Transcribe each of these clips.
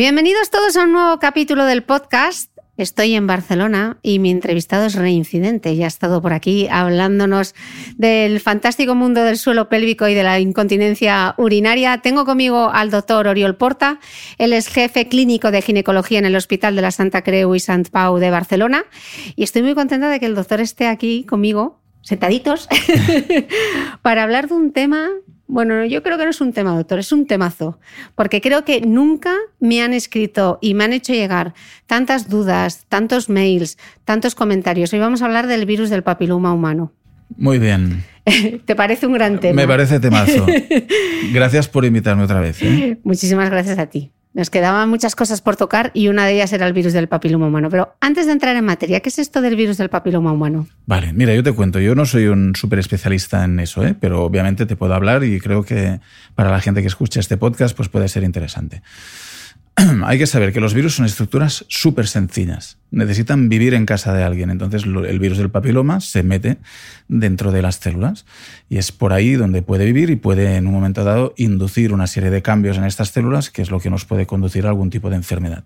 Bienvenidos todos a un nuevo capítulo del podcast. Estoy en Barcelona y mi entrevistado es reincidente y ha estado por aquí hablándonos del fantástico mundo del suelo pélvico y de la incontinencia urinaria. Tengo conmigo al doctor Oriol Porta. Él es jefe clínico de ginecología en el Hospital de la Santa Creu y Sant Pau de Barcelona. Y estoy muy contenta de que el doctor esté aquí conmigo, sentaditos, para hablar de un tema bueno, yo creo que no es un tema, doctor, es un temazo, porque creo que nunca me han escrito y me han hecho llegar tantas dudas, tantos mails, tantos comentarios. Hoy vamos a hablar del virus del papiloma humano. Muy bien. ¿Te parece un gran tema? Me parece temazo. Gracias por invitarme otra vez. ¿eh? Muchísimas gracias a ti. Nos quedaban muchas cosas por tocar y una de ellas era el virus del papiloma humano. Pero antes de entrar en materia, ¿qué es esto del virus del papiloma humano? Vale, mira, yo te cuento, yo no soy un súper especialista en eso, ¿eh? pero obviamente te puedo hablar y creo que para la gente que escucha este podcast pues puede ser interesante. hay que saber que los virus son estructuras súper sencillas. Necesitan vivir en casa de alguien. Entonces el virus del papiloma se mete dentro de las células y es por ahí donde puede vivir y puede en un momento dado inducir una serie de cambios en estas células que es lo que nos puede conducir a algún tipo de enfermedad.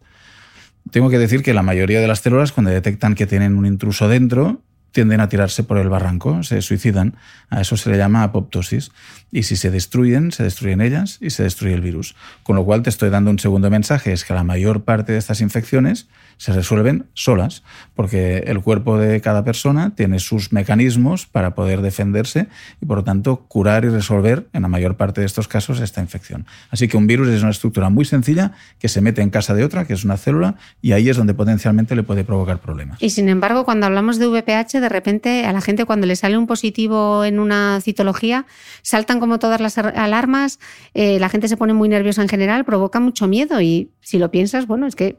Tengo que decir que la mayoría de las células cuando detectan que tienen un intruso dentro tienden a tirarse por el barranco, se suicidan. A eso se le llama apoptosis. Y si se destruyen, se destruyen ellas y se destruye el virus. Con lo cual te estoy dando un segundo mensaje, es que la mayor parte de estas infecciones se resuelven solas, porque el cuerpo de cada persona tiene sus mecanismos para poder defenderse y por lo tanto curar y resolver en la mayor parte de estos casos esta infección. Así que un virus es una estructura muy sencilla que se mete en casa de otra, que es una célula, y ahí es donde potencialmente le puede provocar problemas. Y sin embargo, cuando hablamos de VPH, de repente a la gente cuando le sale un positivo en una citología, saltan como todas las alarmas, eh, la gente se pone muy nerviosa en general, provoca mucho miedo y si lo piensas, bueno, es que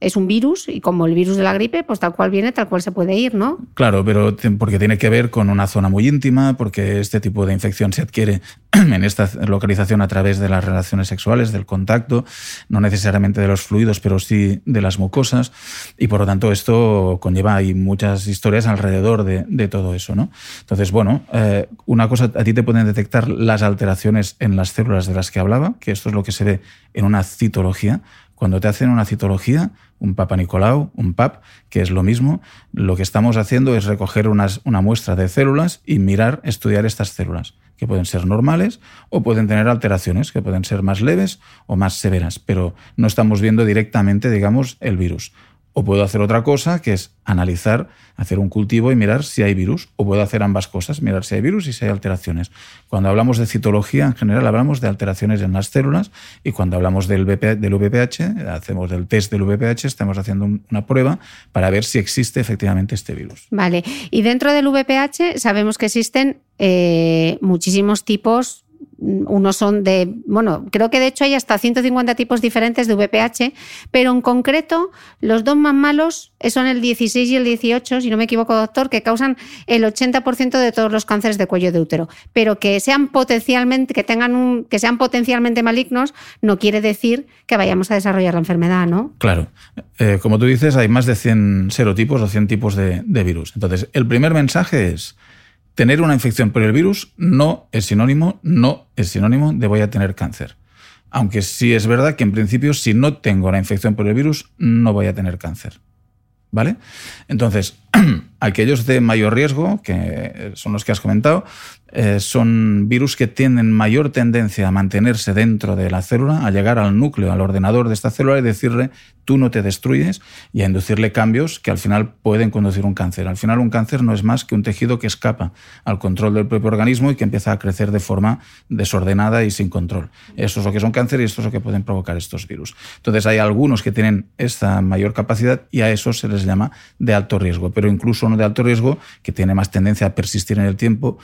es un virus y como el virus de la gripe, pues tal cual viene, tal cual se puede ir, ¿no? Claro, pero porque tiene que ver con una zona muy íntima, porque este tipo de infección se adquiere en esta localización a través de las relaciones sexuales, del contacto, no necesariamente de los fluidos, pero sí de las mucosas, y por lo tanto esto conlleva hay muchas historias alrededor de, todo eso, ¿no? Entonces, bueno, eh, una cosa, a ti te pueden detectar las alteraciones en las células de las que hablaba, que esto es lo que se ve en una citología. Cuando te hacen una citología, un Papa Nicolau, un PAP, que es lo mismo. Lo que estamos haciendo es recoger unas, una muestra de células y mirar, estudiar estas células, que pueden ser normales o pueden tener alteraciones, que pueden ser más leves o más severas, pero no estamos viendo directamente, digamos, el virus. O puedo hacer otra cosa, que es analizar, hacer un cultivo y mirar si hay virus. O puedo hacer ambas cosas, mirar si hay virus y si hay alteraciones. Cuando hablamos de citología, en general hablamos de alteraciones en las células y cuando hablamos del, del VPH, hacemos del test del VPH, estamos haciendo una prueba para ver si existe efectivamente este virus. Vale. Y dentro del VPH sabemos que existen eh, muchísimos tipos unos son de, bueno, creo que de hecho hay hasta 150 tipos diferentes de VPH, pero en concreto los dos más malos son el 16 y el 18, si no me equivoco, doctor, que causan el 80% de todos los cánceres de cuello de útero. Pero que sean potencialmente, que tengan un, que sean potencialmente malignos, no quiere decir que vayamos a desarrollar la enfermedad, ¿no? Claro. Eh, como tú dices, hay más de 100 serotipos o 100 tipos de virus. Entonces, el primer mensaje es tener una infección por el virus no es sinónimo, no es sinónimo de voy a tener cáncer. Aunque sí es verdad que en principio si no tengo la infección por el virus no voy a tener cáncer. ¿Vale? Entonces, aquellos de mayor riesgo, que son los que has comentado, eh, son virus que tienen mayor tendencia a mantenerse dentro de la célula, a llegar al núcleo, al ordenador de esta célula y decirle tú no te destruyes y a inducirle cambios que al final pueden conducir un cáncer. Al final un cáncer no es más que un tejido que escapa al control del propio organismo y que empieza a crecer de forma desordenada y sin control. Eso es lo que son cáncer y esto es lo que pueden provocar estos virus. Entonces hay algunos que tienen esta mayor capacidad y a eso se les llama de alto riesgo, pero incluso uno de alto riesgo que tiene más tendencia a persistir en el tiempo,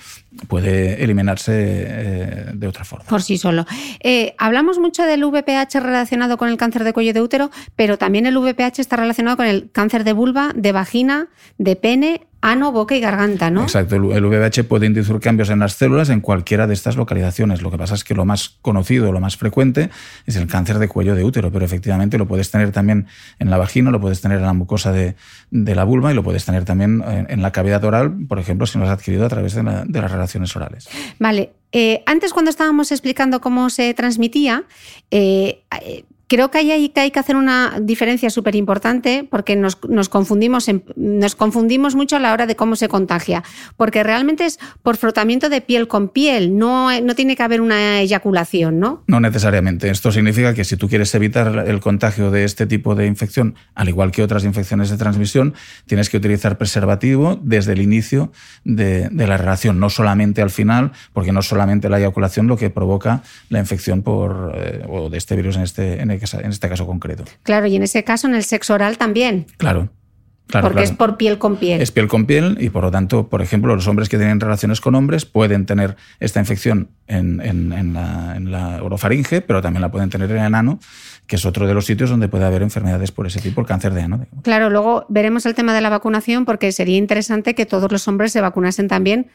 puede eliminarse eh, de otra forma. Por sí solo. Eh, hablamos mucho del VPH relacionado con el cáncer de cuello de útero, pero también el VPH está relacionado con el cáncer de vulva, de vagina, de pene ano, boca y garganta, ¿no? Exacto. El VIH puede inducir cambios en las células en cualquiera de estas localizaciones. Lo que pasa es que lo más conocido, lo más frecuente, es el cáncer de cuello de útero, pero efectivamente lo puedes tener también en la vagina, lo puedes tener en la mucosa de, la vulva y lo puedes tener también en, la cavidad oral, por ejemplo, si lo has adquirido a través de, las relaciones orales. Vale. Eh, antes, cuando estábamos explicando cómo se transmitía, eh, eh, Creo que hay, que hacer una diferencia súper importante porque nos, confundimos nos confundimos mucho a la hora de cómo se contagia, porque realmente es por frotamiento de piel con piel, no, no tiene que haber una eyaculación, ¿no? No necesariamente. Esto significa que si tú quieres evitar el contagio de este tipo de infección, al igual que otras infecciones de transmisión, tienes que utilizar preservativo desde el inicio de, la relación, no solamente al final, porque no solamente la eyaculación lo que provoca la infección por, eh, o de este virus en este, en en este caso concreto. Claro, y en ese caso en el sexo oral también. Claro. Claro, Porque es por piel con piel. Es piel con piel y por lo tanto, por ejemplo, los hombres que tienen relaciones con hombres pueden tener esta infección en, la, orofaringe, pero también la pueden tener en el ano, que es otro de los sitios donde puede haber enfermedades por ese tipo, el cáncer de ano. Claro, luego veremos el tema de la vacunación porque sería interesante que todos los hombres se vacunasen también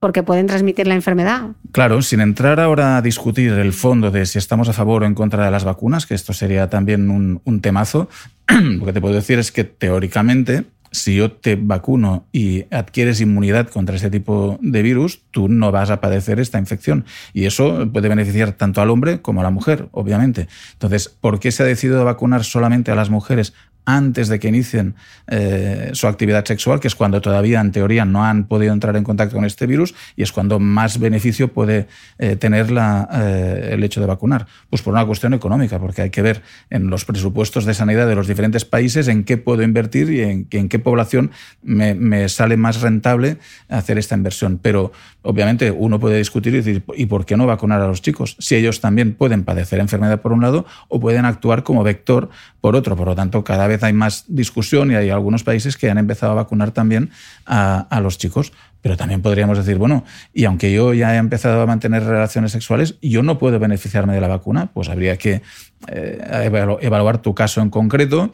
porque pueden transmitir la enfermedad. Claro, sin entrar ahora a discutir el fondo de si estamos a favor o en contra de las vacunas, que esto sería también un, temazo, lo que te puedo decir es que teóricamente si yo te vacuno y adquieres inmunidad contra este tipo de virus, tú no vas a padecer esta infección. Y eso puede beneficiar tanto al hombre como a la mujer, obviamente. Entonces, ¿por qué se ha decidido vacunar solamente a las mujeres antes de que inicien eh, su actividad sexual, que es cuando todavía en teoría no han podido entrar en contacto con este virus y es cuando más beneficio puede eh, tener la, eh, el hecho de vacunar. Pues por una cuestión económica, porque hay que ver en los presupuestos de sanidad de los diferentes países en qué puedo invertir y en, qué población me, sale más rentable hacer esta inversión. Pero obviamente uno puede discutir y decir, ¿y por qué no vacunar a los chicos? Si ellos también pueden padecer enfermedad por un lado o pueden actuar como vector por otro. Por lo tanto, cada vez hay más discusión y hay algunos países que han empezado a vacunar también a, los chicos. Pero también podríamos decir, bueno, y aunque yo ya he empezado a mantener relaciones sexuales, yo no puedo beneficiarme de la vacuna, pues habría que eh, evaluar tu caso en concreto,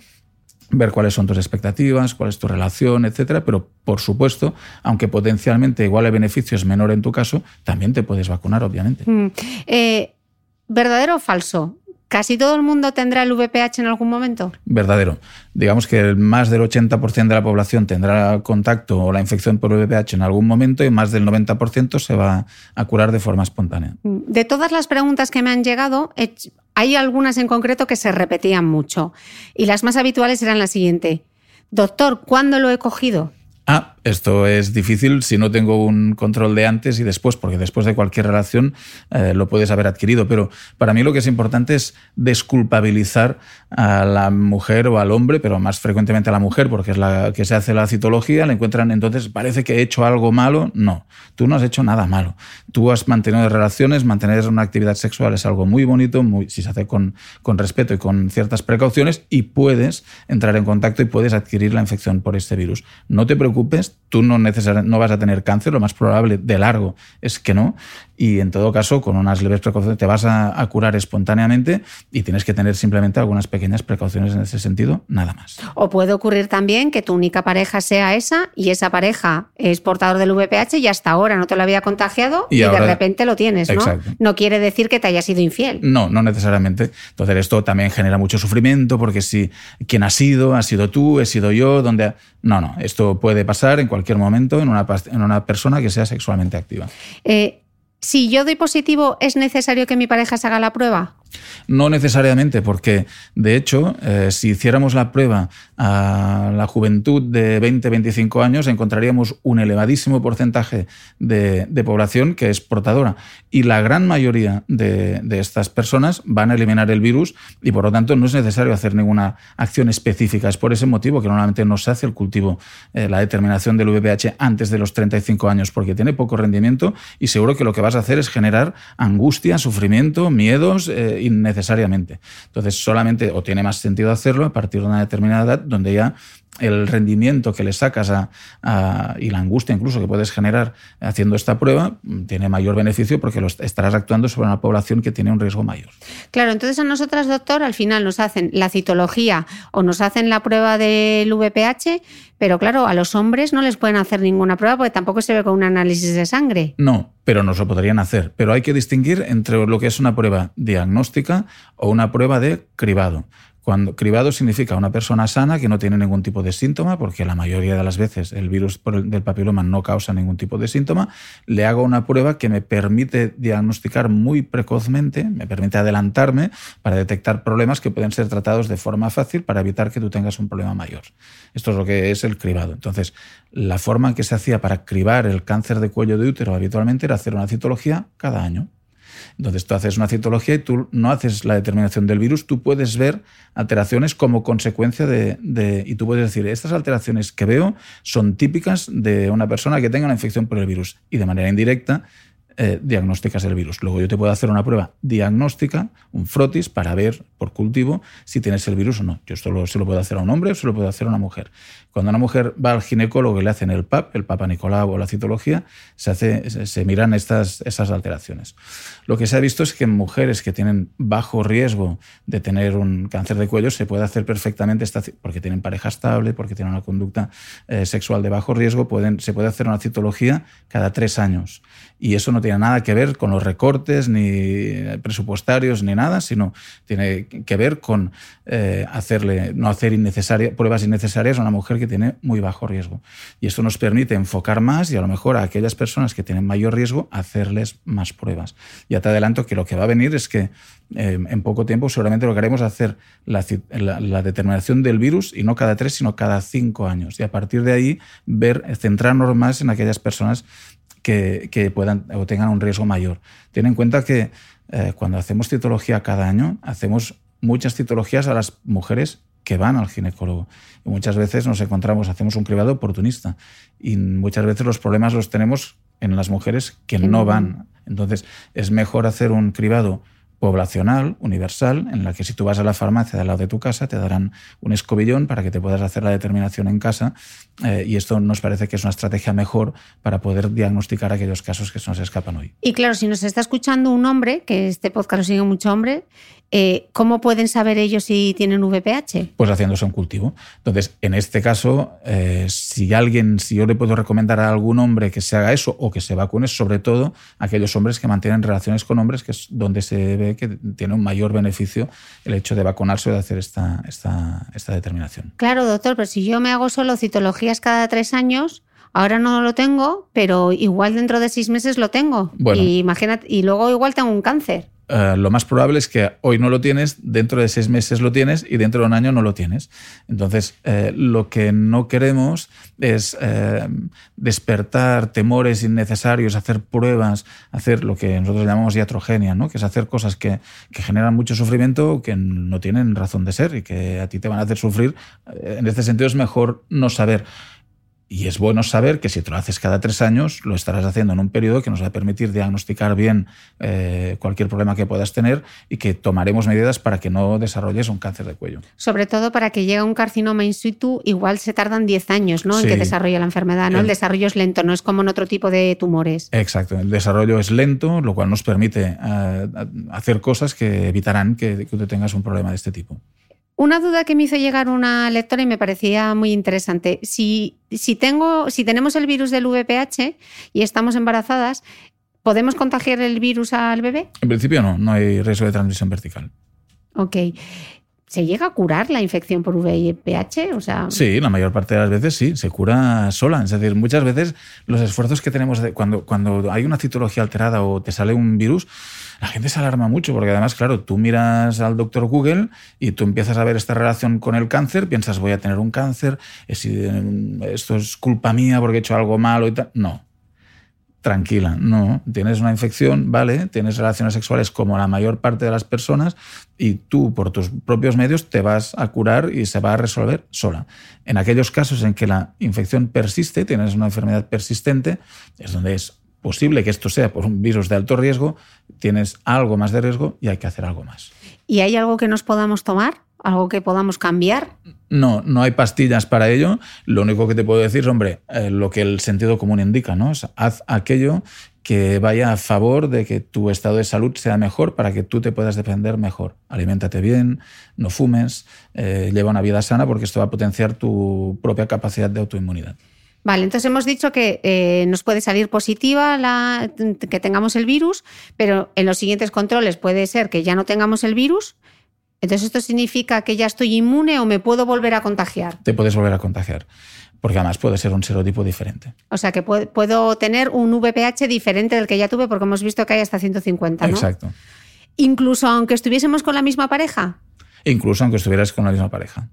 ver cuáles son tus expectativas, cuál es tu relación, etcétera. Pero, por supuesto, aunque potencialmente igual el beneficio es menor en tu caso, también te puedes vacunar, obviamente. Mm. Eh, ¿Verdadero o falso? ¿Casi todo el mundo tendrá el VPH en algún momento? Verdadero. Digamos que más del 80% de la población tendrá contacto o la infección por VPH en algún momento y más del 90% se va a curar de forma espontánea. De todas las preguntas que me han llegado, hay algunas en concreto que se repetían mucho y las más habituales eran las siguiente. Doctor, ¿cuándo lo he cogido? Ah, esto es difícil si no tengo un control de antes y después, porque después de cualquier relación eh, lo puedes haber adquirido. Pero para mí lo que es importante es desculpabilizar a la mujer o al hombre, pero más frecuentemente a la mujer, porque es la que se hace la citología, le encuentran entonces, parece que he hecho algo malo. No, tú no has hecho nada malo. Tú has mantenido relaciones, mantener una actividad sexual es algo muy bonito, muy, si se hace con, con respeto y con ciertas precauciones, y puedes entrar en contacto y puedes adquirir la infección por este virus. No te preocupes, tú no, no vas a tener cáncer, lo más probable de largo es que no, y en todo caso, con unas leves precauciones te vas a, curar espontáneamente y tienes que tener simplemente algunas pequeñas precauciones en ese sentido, nada más. O puede ocurrir también que tu única pareja sea esa y esa pareja es portador del VPH y hasta ahora no te lo había contagiado y, de repente lo tienes, ¿no? No quiere decir que te haya sido infiel. No, no necesariamente. Entonces esto también genera mucho sufrimiento porque si quien ha sido, ha sido tú, he sido yo, donde... No, no, esto puede pasar en cualquier momento en una, en una persona que sea sexualmente activa. Eh, si yo doy positivo, ¿es necesario que mi pareja se haga la prueba? No necesariamente, porque de hecho, eh, si hiciéramos la prueba a la juventud de 20-25 años, encontraríamos un elevadísimo porcentaje de, población que es portadora. Y la gran mayoría de, estas personas van a eliminar el virus y por lo tanto no es necesario hacer ninguna acción específica. Es por ese motivo que normalmente no se hace el cultivo, eh, la determinación del VPH antes de los 35 años, porque tiene poco rendimiento y seguro que lo que vas a hacer es generar angustia, sufrimiento, miedos. Eh, innecesariamente. Entonces, solamente o tiene más sentido hacerlo a partir de una determinada edad donde ya el rendimiento que le sacas a, y la angustia incluso que puedes generar haciendo esta prueba tiene mayor beneficio porque lo estarás actuando sobre una población que tiene un riesgo mayor. Claro, entonces a nosotras, doctor, al final nos hacen la citología o nos hacen la prueba del VPH, pero claro, a los hombres no les pueden hacer ninguna prueba porque tampoco se ve con un análisis de sangre. No, pero nos lo podrían hacer. Pero hay que distinguir entre lo que es una prueba diagnóstica o una prueba de cribado. Cuando cribado significa una persona sana que no tiene ningún tipo de síntoma, porque la mayoría de las veces el virus del papiloma no causa ningún tipo de síntoma, le hago una prueba que me permite diagnosticar muy precozmente, me permite adelantarme para detectar problemas que pueden ser tratados de forma fácil para evitar que tú tengas un problema mayor. Esto es lo que es el cribado. Entonces, la forma en que se hacía para cribar el cáncer de cuello de útero habitualmente era hacer una citología cada año. Entonces tú haces una citología y tú no haces la determinación del virus, tú puedes ver alteraciones como consecuencia de, y tú puedes decir, estas alteraciones que veo son típicas de una persona que tenga una infección por el virus. Y de manera indirecta eh, diagnosticas el virus. Luego yo te puedo hacer una prueba diagnóstica, un frotis, para ver por cultivo si tienes el virus o no. Yo esto se lo puedo hacer a un hombre o se lo puedo hacer a una mujer. Cuando una mujer va al ginecólogo y le hacen el PAP, el Papa Nicolau o la citología, se, hace, se, miran estas, estas alteraciones. Lo que se ha visto es que en mujeres que tienen bajo riesgo de tener un cáncer de cuello se puede hacer perfectamente, esta, porque tienen pareja estable, porque tienen una conducta eh, sexual de bajo riesgo, se puede hacer una citología cada tres años. Y eso no tiene nada que ver con los recortes ni presupuestarios ni nada, sino tiene que ver con eh, hacerle, no hacer pruebas innecesarias a una mujer que tiene muy bajo riesgo. Y esto nos permite enfocar más y a lo mejor a aquellas personas que tienen mayor riesgo hacerles más pruebas. Ya te adelanto que lo que va a venir es que eh, en poco tiempo seguramente lo que haremos es hacer la, determinación del virus y no cada tres, sino cada cinco años. Y a partir de ahí ver, centrarnos más en aquellas personas que, puedan o tengan un riesgo mayor. Ten en cuenta que eh, cuando hacemos citología cada año, hacemos muchas citologías a las mujeres que van al ginecólogo. Y muchas veces nos encontramos, hacemos un cribado oportunista y muchas veces los problemas los tenemos en las mujeres que no van. Entonces, es mejor hacer un cribado poblacional, universal, en la que si tú vas a la farmacia de al lado de tu casa, te darán un escobillón para que te puedas hacer la determinación en casa. Eh, y esto nos parece que es una estrategia mejor para poder diagnosticar aquellos casos que se nos escapan hoy. Y claro, si nos está escuchando un hombre, que este podcast lo sigue mucho hombre, eh, ¿cómo pueden saber ellos si tienen VPH? Pues haciéndose un cultivo. Entonces, en este caso, eh, si alguien, si yo le puedo recomendar a algún hombre que se haga eso o que se vacune, sobre todo aquellos hombres que mantienen relaciones con hombres, que es donde se ve que tiene un mayor beneficio el hecho de vacunarse o de hacer esta, esta, esta determinación. Claro, doctor, pero si yo me hago solo citologías cada tres años, Ahora no lo tengo, pero igual dentro de seis meses lo tengo. Y imagínate, y luego igual tengo un cáncer. Eh, lo más probable es que hoy no lo tienes, dentro de seis meses lo tienes y dentro de un año no lo tienes. Entonces, eh, lo que no queremos es eh, despertar temores innecesarios, hacer pruebas, hacer lo que nosotros llamamos iatrogenia, ¿no? que es hacer cosas que, que generan mucho sufrimiento, que no tienen razón de ser y que a ti te van a hacer sufrir. En este sentido es mejor no saber. Y es bueno saber que si te lo haces cada tres años, lo estarás haciendo en un periodo que nos va a permitir diagnosticar bien eh, cualquier problema que puedas tener y que tomaremos medidas para que no desarrolles un cáncer de cuello. Sobre todo para que llegue un carcinoma in situ, igual se tardan 10 años ¿no? en que desarrolle la enfermedad. ¿no? El, desarrollo es lento, no es como en otro tipo de tumores. Exacto, el desarrollo es lento, lo cual nos permite eh, hacer cosas que evitarán que, que tú tengas un problema de este tipo. Una duda que me hizo llegar una lectora y me parecía muy interesante. Si, si, tengo, si tenemos el virus del VPH y estamos embarazadas, ¿podemos contagiar el virus al bebé? En principio no, no hay riesgo de transmisión vertical. Ok. ¿Se llega a curar la infección por VIH? O sea... Sí, la mayor parte de las veces sí, se cura sola. Es decir, muchas veces los esfuerzos que tenemos de, cuando, cuando hay una citología alterada o te sale un virus, la gente se alarma mucho porque además, claro, tú miras al doctor Google y tú empiezas a ver esta relación con el cáncer, piensas voy a tener un cáncer, esto es culpa mía porque he hecho algo malo y tal. No, tranquila, no, tienes una infección, vale, tienes relaciones sexuales como la mayor parte de las personas y tú por tus propios medios te vas a curar y se va a resolver sola. En aquellos casos en que la infección persiste, tienes una enfermedad persistente, es donde es posible que esto sea por un virus de alto riesgo, tienes algo más de riesgo y hay que hacer algo más. ¿Y hay algo que nos podamos tomar? ¿Algo que podamos cambiar? No, no hay pastillas para ello. Lo único que te puedo decir, hombre, eh, lo que el sentido común indica, ¿no? haz aquello que vaya a favor de que tu estado de salud sea mejor para que tú te puedas defender mejor. Aliméntate bien, no fumes, eh, lleva una vida sana porque esto va a potenciar tu propia capacidad de autoinmunidad. Vale, entonces hemos dicho que eh, nos puede salir positiva la, que tengamos el virus, pero en los siguientes controles puede ser que ya no tengamos el virus. Entonces, ¿esto significa que ya estoy inmune o me puedo volver a contagiar? Te puedes volver a contagiar, porque además puede ser un serotipo diferente. O sea, que puedo, tener un VPH diferente del que ya tuve, porque hemos visto que hay hasta 150, ¿no? Exacto. Incluso aunque estuviésemos con la misma pareja. Incluso aunque estuvieras con la misma pareja.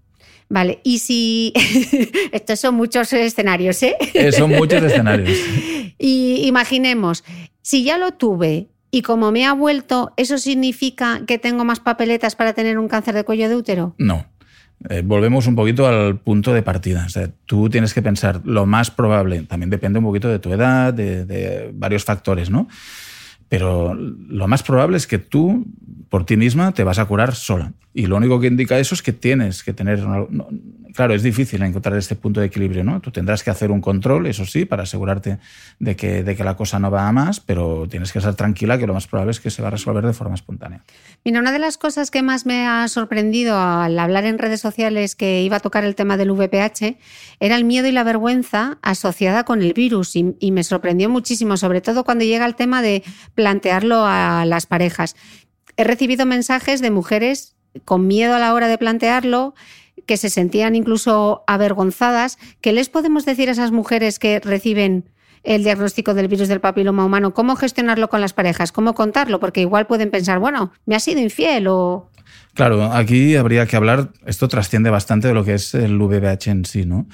Vale, y si. Estos son muchos escenarios, ¿eh? ¿eh? son muchos escenarios. y imaginemos, si ya lo tuve y como me ha vuelto, ¿eso significa que tengo más papeletas para tener un cáncer de cuello de útero? No. Eh, volvemos un poquito al punto de partida. Tú tienes que pensar lo más probable, también depende un poquito de tu edad, de, de varios factores, ¿no? Pero lo más probable es que tú, por ti misma, te vas a curar sola. Y lo único que indica eso es que tienes que tener... claro, es difícil encontrar este punto de equilibrio, ¿no? Tú tendrás que hacer un control, eso sí, para asegurarte de que, de que la cosa no va a más, pero tienes que estar tranquila que lo más probable es que se va a resolver de forma espontánea. Mira, una de las cosas que más me ha sorprendido al hablar en redes sociales que iba a tocar el tema del VPH era el miedo y la vergüenza asociada con el virus y, y me sorprendió muchísimo, sobre todo cuando llega el tema de plantearlo a las parejas. He recibido mensajes de mujeres con miedo a la hora de plantearlo, que se sentían incluso avergonzadas. ¿Qué les podemos decir a esas mujeres que reciben el diagnóstico del virus del papiloma humano? ¿Cómo gestionarlo con las parejas? ¿Cómo contarlo? Porque igual pueden pensar, bueno, me ha sido infiel o... Claro, aquí habría que hablar, esto trasciende bastante de lo que es el VBH en sí, ¿no?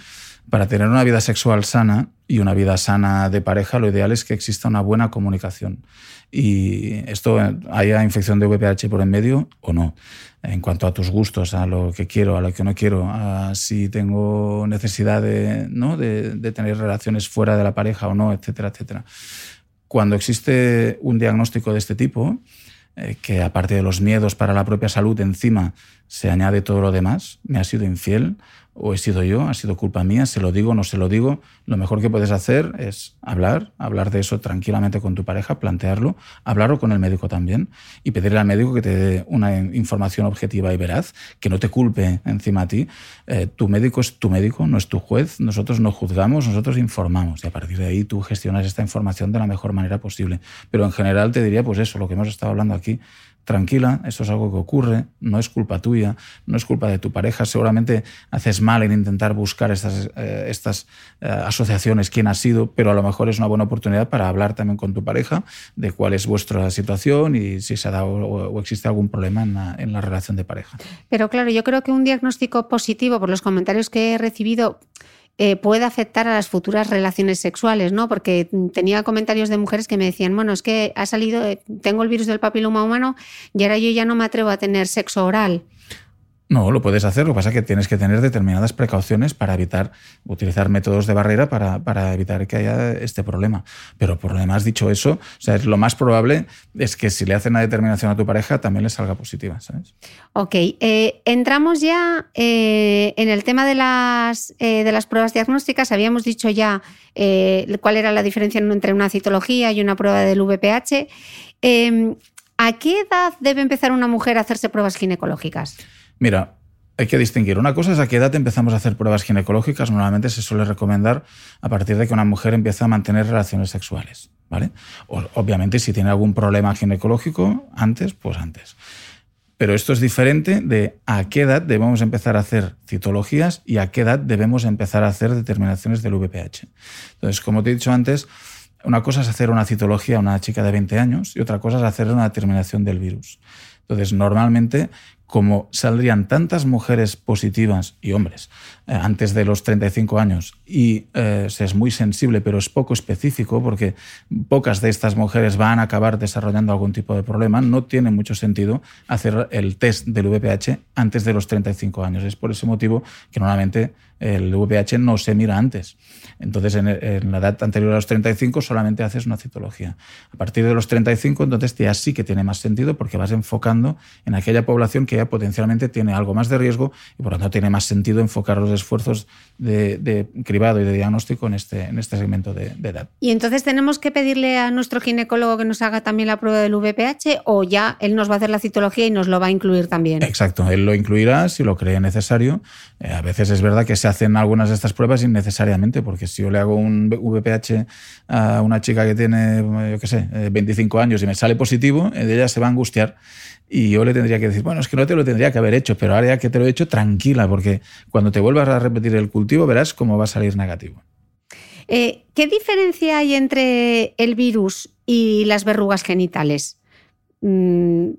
Para tener una vida sexual sana y una vida sana de pareja, lo ideal es que exista una buena comunicación. Y esto, haya infección de VPH por en medio o no. En cuanto a tus gustos, a lo que quiero, a lo que no quiero, a si tengo necesidad de, ¿no? de, tener relaciones fuera de la pareja o no, etcétera, etcétera. Cuando existe un diagnóstico de este tipo, eh, que aparte de los miedos para la propia salud, encima se añade todo lo demás, me ha sido infiel o he sido yo, ha sido culpa mía, se lo digo, no se lo digo, lo mejor que puedes hacer es hablar, hablar de eso tranquilamente con tu pareja, plantearlo, hablarlo con el médico también y pedirle al médico que te dé una información objetiva y veraz, que no te culpe encima a ti. Eh, tu médico es tu médico, no es tu juez, nosotros no juzgamos, nosotros informamos y a partir de ahí tú gestionas esta información de la mejor manera posible. Pero en general te diría pues eso, lo que hemos estado hablando aquí, tranquila, eso es algo que ocurre, no es culpa tuya, no es culpa de tu pareja, seguramente haces mal en intentar buscar estas, eh, estas eh, asociaciones, quién ha sido, pero a lo mejor es una buena oportunidad para hablar también con tu pareja de cuál es vuestra situación y si se ha dado o, existe algún problema en la relación de pareja. Pero claro, yo creo que un diagnóstico positivo, por los comentarios que he recibido, eh, puede afectar a las futuras relaciones sexuales, ¿no? Porque tenía comentarios de mujeres que me decían, bueno, es que ha salido, eh, tengo el virus del papiloma humano y ahora yo ya no me atrevo a tener sexo oral. No, lo puedes hacer, lo que pasa es que tienes que tener determinadas precauciones para evitar, utilizar métodos de barrera para, para evitar que haya este problema. Pero por lo demás, dicho eso, o sea, lo más probable es que si le hacen una determinación a tu pareja, también le salga positiva, ¿sabes? Ok, eh, entramos ya eh, en el tema de las, eh, de las pruebas diagnósticas. Habíamos dicho ya cuál era la diferencia entre una citología y una prueba del VPH. Em, ¿A qué edad debe empezar una mujer a hacerse pruebas ginecológicas? Mira, hay que distinguir. Una cosa es a qué edad empezamos a hacer pruebas ginecológicas. Normalmente se suele recomendar a partir de que una mujer empieza a mantener relaciones sexuales. ¿vale? obviamente, si tiene algún problema ginecológico antes, pues antes. Pero esto es diferente de a qué edad debemos empezar a hacer citologías y a qué edad debemos empezar a hacer determinaciones del VPH. Entonces, como te he dicho antes, una cosa es hacer una citología a una chica de 20 años y otra cosa es hacer una determinación del virus. Entonces, normalmente como saldrían tantas mujeres positivas y hombres eh, antes de los 35 años y eh, es muy sensible pero es poco específico porque pocas de estas mujeres van a acabar desarrollando algún tipo de problema, no tiene mucho sentido hacer el test del VPH antes de los 35 años. Es por ese motivo que normalmente el VPH no se mira antes. Entonces, en, la edad anterior a los 35 solamente haces una citología. A partir de los 35, entonces ya sí que tiene más sentido porque vas enfocando en aquella población que potencialmente tiene algo más de riesgo y por lo tanto tiene más sentido enfocar los esfuerzos de, cribado y de diagnóstico en este, en este segmento de, edad. Y entonces tenemos que pedirle a nuestro ginecólogo que nos haga también la prueba del VPH o ya él nos va a hacer la citología y nos lo va a incluir también. Exacto, él lo incluirá si lo cree necesario. Eh, a veces es verdad que se hacen algunas de estas pruebas innecesariamente, porque si yo le hago un VPH a una chica que tiene, yo qué sé, 25 eh, años y me sale positivo, eh, ella se va a angustiar y yo le tendría que decir, bueno, es que no te lo tendría que haber hecho, pero ahora ya que te lo he hecho, tranquila, porque cuando te vuelvas a repetir el cultivo verás cómo va a salir negativo. Eh, ¿Qué diferencia hay entre el virus y las verrugas genitales? Mm,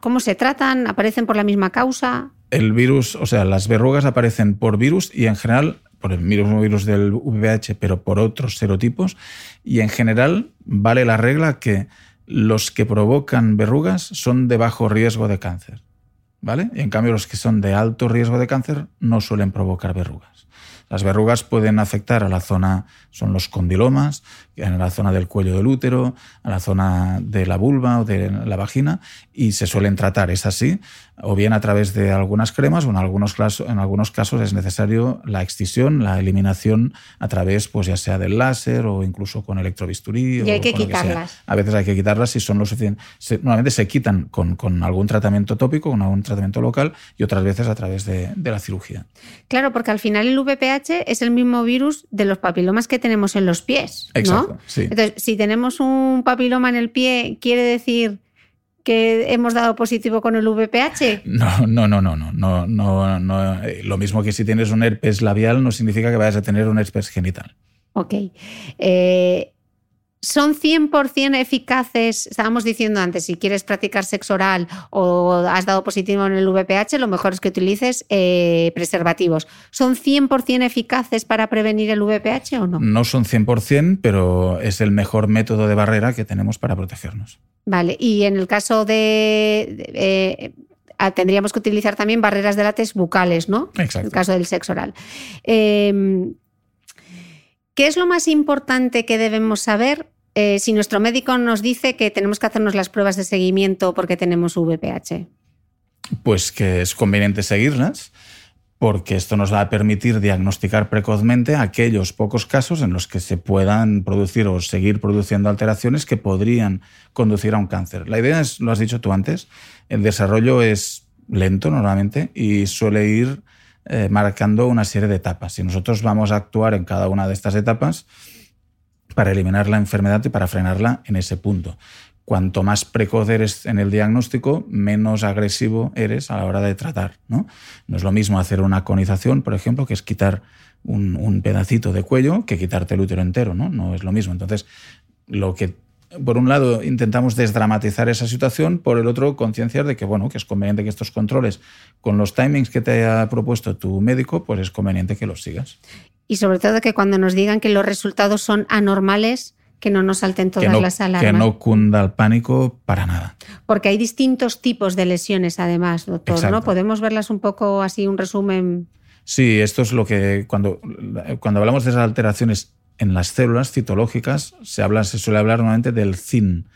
¿Cómo se tratan? ¿Aparecen por la misma causa? El virus, o sea, las verrugas aparecen por virus y en general por el mismo virus del VIH, pero por otros serotipos. Y en general vale la regla que los que provocan verrugas son de bajo riesgo de cáncer. ¿Vale? Y en cambio los que son de alto riesgo de cáncer no suelen provocar verrugas. Las verrugas pueden afectar a la zona, son los condilomas, en la zona del cuello del útero, a la zona de la vulva o de la vagina, y se suelen tratar, es así, o bien a través de algunas cremas, o en algunos, casos, en algunos casos es necesario la excisión, la eliminación a través, pues ya sea del láser o incluso con electrobisturí. Y hay que quitarlas. a veces hay que quitarlas si son lo suficiente. normalmente se quitan con, con, algún tratamiento tópico, con algún tratamiento local, y otras veces a través de, de la cirugía. Claro, porque al final el VPH es el mismo virus de los papilomas que tenemos en los pies. ¿no? Entonces, si tenemos un papiloma en el pie, ¿quiere decir que hemos dado positivo con el VPH? No, no, no, no, no, no, no, no. Eh, Lo mismo que si tienes un herpes labial no significa que vayas a tener un herpes genital. Ok. Eh, son 100% eficaces, estábamos diciendo antes, si quieres practicar sexo oral o has dado positivo en el VPH, lo mejor es que utilices eh, preservativos. ¿Son 100% eficaces para prevenir el VPH o no? No son 100%, pero es el mejor método de barrera que tenemos para protegernos. Vale, y en el caso de... Eh, tendríamos que utilizar también barreras de látex bucales, ¿no? Exacto. En el caso del sexo oral. Em, ¿Qué es lo más importante que debemos saber eh, si nuestro médico nos dice que tenemos que hacernos las pruebas de seguimiento porque tenemos VPH? Pues que es conveniente seguirlas porque esto nos va a permitir diagnosticar precozmente aquellos pocos casos en los que se puedan producir o seguir produciendo alteraciones que podrían conducir a un cáncer. La idea es, lo has dicho tú antes, el desarrollo es lento normalmente y suele ir eh, marcando una serie de etapas. Si nosotros vamos a actuar en cada una de estas etapas, para eliminar la enfermedad y para frenarla en ese punto. cuanto más precoz eres en el diagnóstico, menos agresivo eres a la hora de tratar. No, no es lo mismo hacer una conización, por ejemplo, que es quitar un, pedacito de cuello que quitarte el útero entero. ¿no? no es lo mismo. Entonces, lo que por un lado intentamos desdramatizar esa situación, por el otro concienciar de que bueno, que es conveniente que estos controles con los timings que te haya propuesto tu médico, pues es conveniente que los sigas. Y sobre todo que cuando nos digan que los resultados son anormales, que no nos salten todas las alarmas. Que no cunda el pánico para nada. Porque hay distintos tipos de lesiones, además, doctor, ¿no? Podemos verlas un poco así, un resumen. Sí, esto es lo que cuando, cuando hablamos de esas alteraciones en las células citológicas se, habla, se suele hablar normalmente del CIN,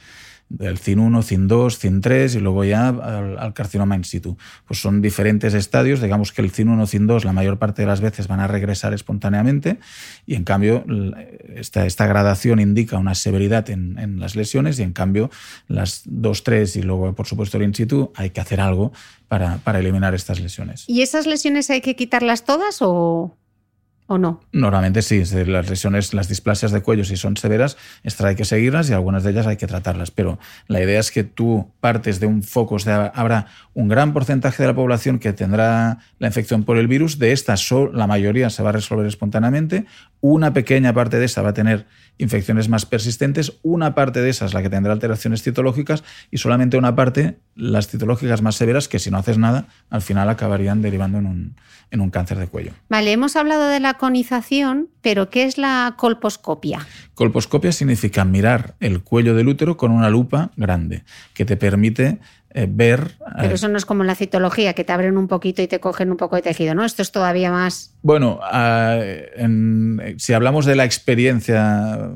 del CIN1, CIN2, CIN3 y luego ya al, carcinoma in situ. Pues son diferentes estadios, digamos que el CIN1, CIN2 la mayor parte de las veces van a regresar espontáneamente y en cambio esta, esta gradación indica una severidad en, en, las lesiones y en cambio las 2, 3 y luego por supuesto el in situ hay que hacer algo para, para eliminar estas lesiones. ¿Y esas lesiones hay que quitarlas todas o...? ¿O no? Normalmente sí, las lesiones, las displasias de cuello, si son severas, estas hay que seguirlas y algunas de ellas hay que tratarlas. Pero la idea es que tú partes de un foco, o habrá un gran porcentaje de la población que tendrá la infección por el virus, de estas la mayoría se va a resolver espontáneamente, una pequeña parte de esa va a tener infecciones más persistentes, una parte de esas la que tendrá alteraciones citológicas y solamente una parte las citológicas más severas que si no haces nada al final acabarían derivando en un, en un cáncer de cuello. Vale, hemos hablado de la conización, pero ¿qué es la colposcopia? Colposcopia significa mirar el cuello del útero con una lupa grande que te permite eh, ver. Pero eso no es como la citología, que te abren un poquito y te cogen un poco de tejido, ¿no? Esto es todavía más. Bueno, si hablamos de la experiencia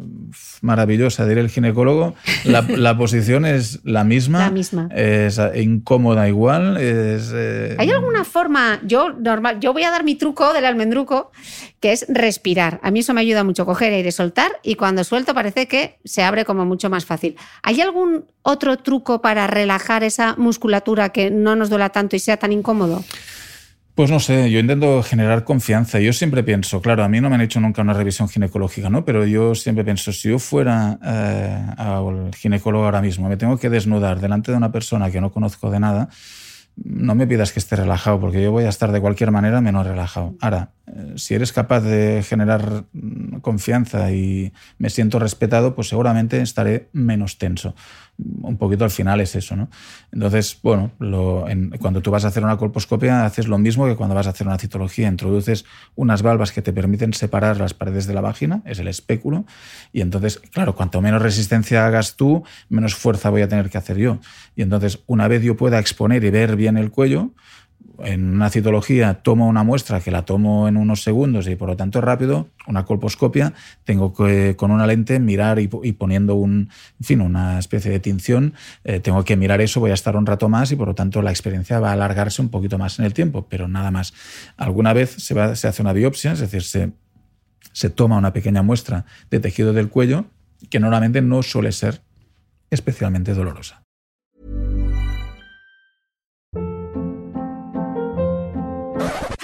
maravillosa de ir al ginecólogo, la, posición es la misma. La misma. Es incómoda igual. Es, eh, ¿Hay alguna forma? Yo, normal, yo voy a dar mi truco del almendruco, que es respirar. A mí eso me ayuda mucho, coger aire, soltar, y cuando suelto parece que se abre como mucho más fácil. ¿Hay algún otro truco para relajar musculatura que no nos duela tanto y sea tan incómodo? Pues no sé, yo intento generar confianza. Yo siempre pienso, claro, a mí no me han hecho nunca una revisión ginecológica, ¿no? Pero yo siempre pienso, si yo fuera eh, al ginecólogo ahora mismo, me tengo que desnudar delante de una persona que no conozco de nada, no me pidas que esté relajado, porque yo voy a estar de cualquier manera menos relajado. Ahora, si eres capaz de generar mm, confianza y me siento respetado, pues seguramente estaré menos tenso un poquito al final es eso, ¿no? Entonces, bueno, cuando tú vas a hacer una colposcopia haces lo mismo que cuando vas a hacer una citología. Introduces unas valvas que te permiten separar las paredes de la vagina, es el espéculo, y entonces, claro, cuanto menos resistencia hagas tú, menos fuerza voy a tener que hacer yo. Y entonces, una vez yo pueda exponer y ver bien el cuello, en una citología tomo una muestra que la tomo en unos segundos y por lo tanto rápido, una colposcopia, tengo que con una lente mirar y, poniendo un, en fin, una especie de tinción, eh, tengo que mirar eso, voy a estar un rato más y por lo tanto la experiencia va a alargarse un poquito más en el tiempo, pero nada más. Alguna vez se, hace una biopsia, es decir, se toma una pequeña muestra de tejido del cuello que normalmente no suele ser especialmente dolorosa.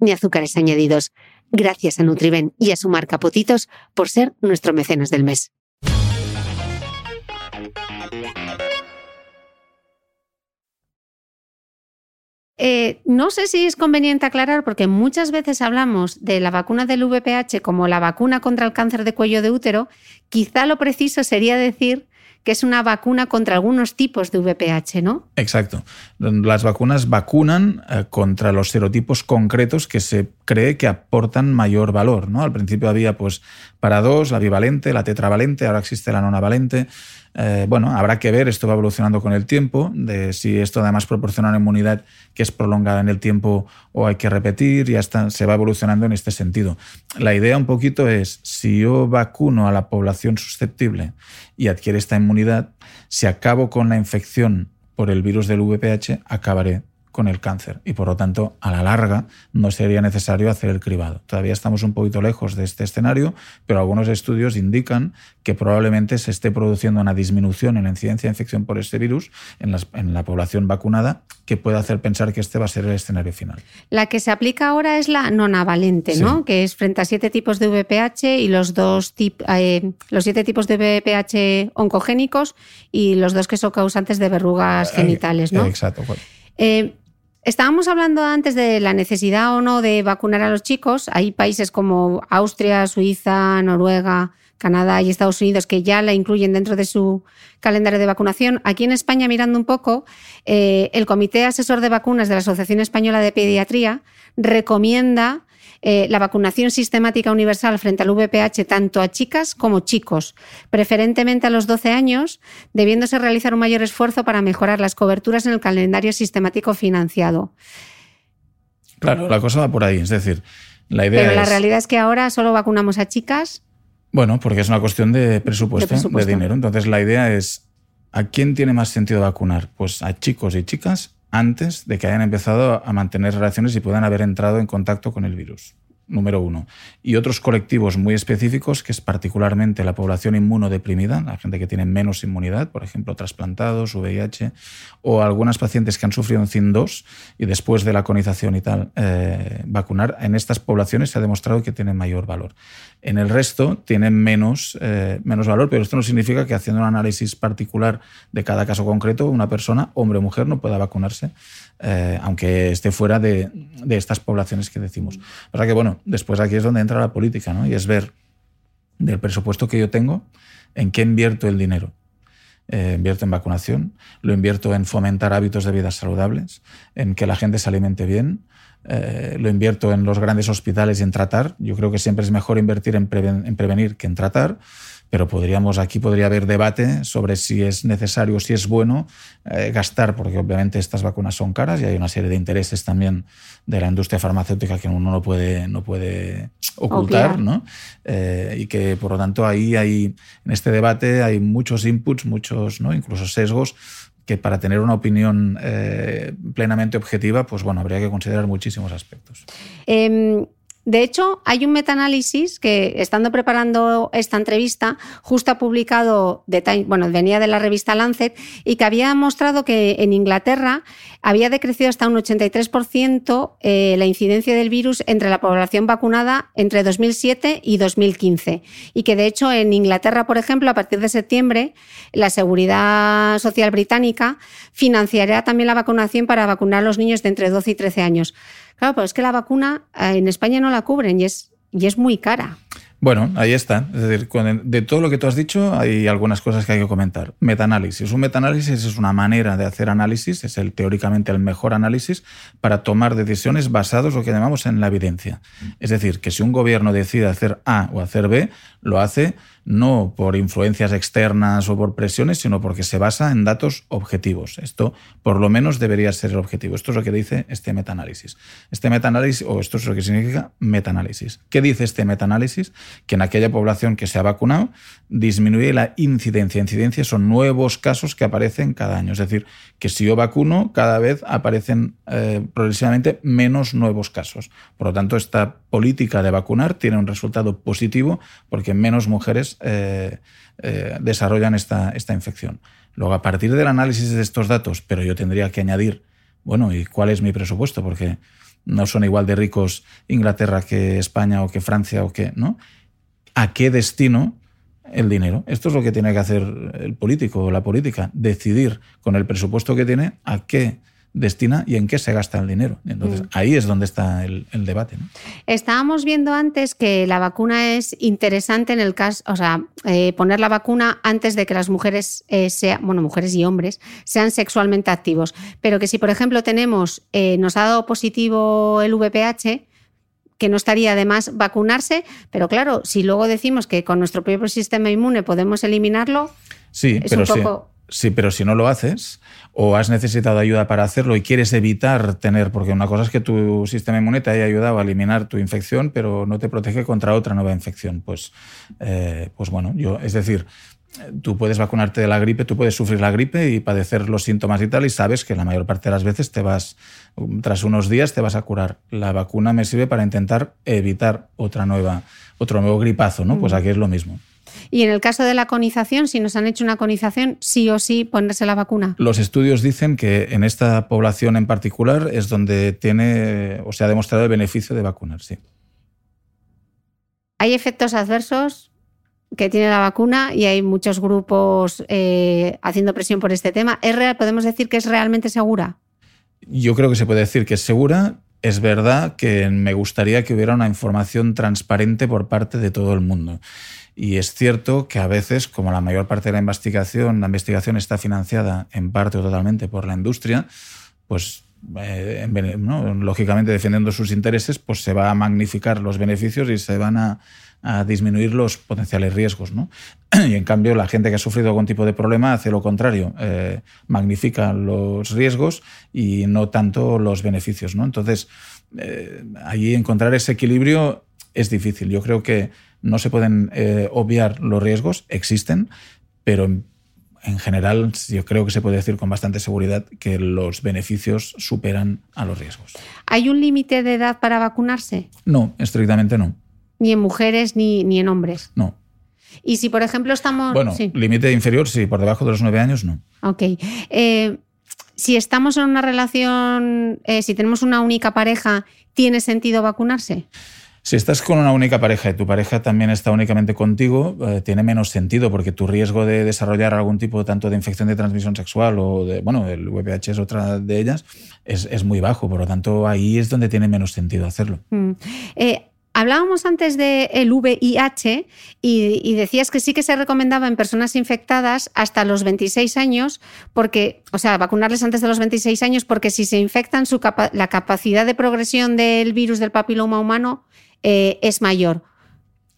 ni azúcares añadidos. Gracias a Nutriben y a su marca Potitos por ser nuestro mecenas del mes. Eh, no sé si es conveniente aclarar, porque muchas veces hablamos de la vacuna del VPH como la vacuna contra el cáncer de cuello de útero. Quizá lo preciso sería decir que es una vacuna contra algunos tipos de VPH, ¿no? Exacto. Las vacunas vacunan eh, contra los serotipos concretos que se cree que aportan mayor valor, ¿no? Al principio había pues para dos, la bivalente, la tetravalente, ahora existe la nonavalente. Eh, bueno, habrá que ver, esto va evolucionando con el tiempo, de si esto además proporciona una inmunidad que es prolongada en el tiempo o hay que repetir, y hasta se va evolucionando en este sentido. La idea un poquito es, si yo vacuno a la población susceptible y adquiere esta inmunidad, si acabo con la infección por el virus del VPH, acabaré con el cáncer y por lo tanto a la larga no sería necesario hacer el cribado. Todavía estamos un poquito lejos de este escenario, pero algunos estudios indican que probablemente se esté produciendo una disminución en la incidencia de infección por este virus en, la población vacunada que puede hacer pensar que este va a ser el escenario final. La que se aplica ahora es la nonavalente, ¿no? Que es frente a siete tipos de VPH y los dos eh, los siete tipos de VPH oncogénicos y los dos que son causantes de verrugas eh, genitales, ¿no? Exacto. Eh, Estábamos hablando antes de la necesidad o no de vacunar a los chicos. Hay países como Austria, Suiza, Noruega, Canadá y Estados Unidos que ya la incluyen dentro de su calendario de vacunación. Aquí en España, mirando un poco, eh, el Comité Asesor de Vacunas de la Asociación Española de Pediatría recomienda eh, la vacunación sistemática universal frente al VPH tanto a chicas como chicos, preferentemente a los 12 años, debiéndose realizar un mayor esfuerzo para mejorar las coberturas en el calendario sistemático financiado. Claro, la cosa va por ahí, es decir, la idea Pero la realidad es que ahora solo vacunamos a chicas. Bueno, porque es una cuestión de presupuesto, de, dinero. Entonces la idea es, ¿a quién tiene más sentido vacunar? Pues a chicos y chicas antes de que hayan empezado a mantener relaciones y puedan haber entrado en contacto con el virus número uno. Y otros colectivos muy específicos, que es particularmente la población inmunodeprimida, la gente que tiene menos inmunidad, por ejemplo, trasplantados, VIH, o algunas pacientes que han sufrido un CIN-2 y después de la conización y tal, eh, vacunar. En estas poblaciones se ha demostrado que tienen mayor valor. En el resto tienen menos, eh, menos valor, pero esto no significa que haciendo un análisis particular de cada caso concreto, una persona, hombre o mujer, no pueda vacunarse eh, aunque esté fuera de, estas poblaciones que decimos. O sea que, bueno, después aquí es donde entra la política, ¿no? Y es ver del presupuesto que yo tengo, en qué invierto el dinero. Eh, invierto en vacunación, lo invierto en fomentar hábitos de vida saludables, en que la gente se alimente bien, eh, lo invierto en los grandes hospitales y en tratar. Yo creo que siempre es mejor invertir en prevenir que en tratar pero podríamos aquí podría haber debate sobre si es necesario, si es bueno eh, gastar, porque obviamente estas vacunas son caras y hay una serie de intereses también de la industria farmacéutica que uno no puede, no puede ocultar, ¿no? Eh, y que por lo tanto ahí hay, en este debate hay muchos inputs, muchos, ¿no? incluso sesgos que para tener una opinión eh, plenamente objetiva, pues bueno, habría que considerar muchísimos aspectos. De hecho, hay un metaanálisis que, estando preparando esta entrevista, justo ha publicado, bueno, venía de la revista Lancet, y que había mostrado que en Inglaterra había decrecido hasta un 83% eh, la incidencia del virus entre la población vacunada entre 2007 y 2015. Y que, de hecho, en Inglaterra, por ejemplo, a partir de septiembre, la Seguridad Social Británica financiará también la vacunación para vacunar a los niños de entre 12 y 13 años. Claro, pero es que la vacuna eh, en España no la cubren y es, y es muy cara. Bueno, ahí está. Es decir, de todo lo que tú has dicho, hay algunas cosas que hay que comentar. Metaanálisis. Un metaanálisis es una manera de hacer análisis, es el teóricamente el mejor análisis para tomar decisiones basadas lo que llamamos en la evidencia. Es decir, que si un gobierno decide hacer A o hacer B, lo hace no por influencias externas o por presiones, sino porque se basa en datos objetivos. Esto por lo menos debería ser el objetivo. Esto es lo que dice este metaanálisis. Este metaanálisis, o esto es lo que significa metaanálisis. ¿Qué dice este metaanálisis? Que en aquella población que se ha vacunado disminuye la incidencia. Incidencia son nuevos casos que aparecen cada año. Es decir, que si yo vacuno, cada vez aparecen eh, progresivamente menos nuevos casos. Por lo tanto, esta política de vacunar tiene un resultado positivo porque menos mujeres eh, eh, desarrollan esta, esta infección. Luego, a partir del análisis de estos datos, pero yo tendría que añadir, bueno, ¿y cuál es mi presupuesto? Porque no son igual de ricos Inglaterra que España o que Francia o que, ¿no? ¿A qué destino el dinero? Esto es lo que tiene que hacer el político o la política, decidir con el presupuesto que tiene a qué destina y en qué se gasta el dinero. Entonces, mm. ahí es donde está el, debate. Estábamos viendo antes que la vacuna es interesante en el caso, o sea, eh, poner la vacuna antes de que las mujeres eh, sean, bueno, mujeres y hombres, sean sexualmente activos. Pero que si, por ejemplo, tenemos, eh, nos ha dado positivo el VPH, que no estaría de más vacunarse, pero claro, si luego decimos que con nuestro propio sistema inmune podemos eliminarlo, sí, es un poco... Sí, pero si no lo haces o has necesitado ayuda para hacerlo y quieres evitar tener, porque una cosa es que tu sistema inmune te haya ayudado a eliminar tu infección, pero no te protege contra otra nueva infección. Pues, eh, pues bueno, yo, es decir, tú puedes vacunarte de la gripe, tú puedes sufrir la gripe y padecer los síntomas y tal, y sabes que la mayor parte de las veces te vas, tras unos días te vas a curar. La vacuna me sirve para intentar evitar otra nueva, otro nuevo gripazo, ¿no? Pues mm. aquí es lo mismo. Y en el caso de la conización, si nos han hecho una conización, sí o sí ponerse la vacuna. Los estudios dicen que en esta población en particular es donde tiene o se ha demostrado el beneficio de vacunar, sí. ¿Hay efectos adversos que tiene la vacuna y hay muchos grupos eh, haciendo presión por este tema? ¿Es real? ¿Podemos decir que es realmente segura? Yo creo que se puede decir que es segura. Es verdad que me gustaría que hubiera una información transparente por parte de todo el mundo. Y es cierto que a veces, como la mayor parte de la investigación, la investigación está financiada en parte o totalmente por la industria, pues eh, lógicamente defendiendo sus intereses, pues se va a magnificar los beneficios y se van a, disminuir los potenciales riesgos. ¿no? Y en cambio, la gente que ha sufrido algún tipo de problema hace lo contrario, eh, magnifica los riesgos y no tanto los beneficios. ¿no? Entonces, eh, allí encontrar ese equilibrio es difícil. Yo creo que no se pueden eh, obviar los riesgos, existen, pero en, general yo creo que se puede decir con bastante seguridad que los beneficios superan a los riesgos. ¿Hay un límite de edad para vacunarse? No, estrictamente no. Ni en mujeres ni, ni en hombres. No. Y si, por ejemplo, estamos. Bueno, límite inferior, sí, por debajo de los nueve años, no. Ok. Eh, si estamos en una relación, eh, si tenemos una única pareja, ¿tiene sentido vacunarse? Si estás con una única pareja y tu pareja también está únicamente contigo, eh, tiene menos sentido porque tu riesgo de desarrollar algún tipo tanto de infección de transmisión sexual o de, bueno, el VPH es otra de ellas, es, muy bajo. Por lo tanto, ahí es donde tiene menos sentido hacerlo. Mm. Eh, hablábamos antes del VIH y, decías que sí que se recomendaba en personas infectadas hasta los 26 años, porque, o sea, vacunarles antes de los 26 años, porque si se infectan, su la capacidad de progresión del virus del papiloma humano eh, es mayor.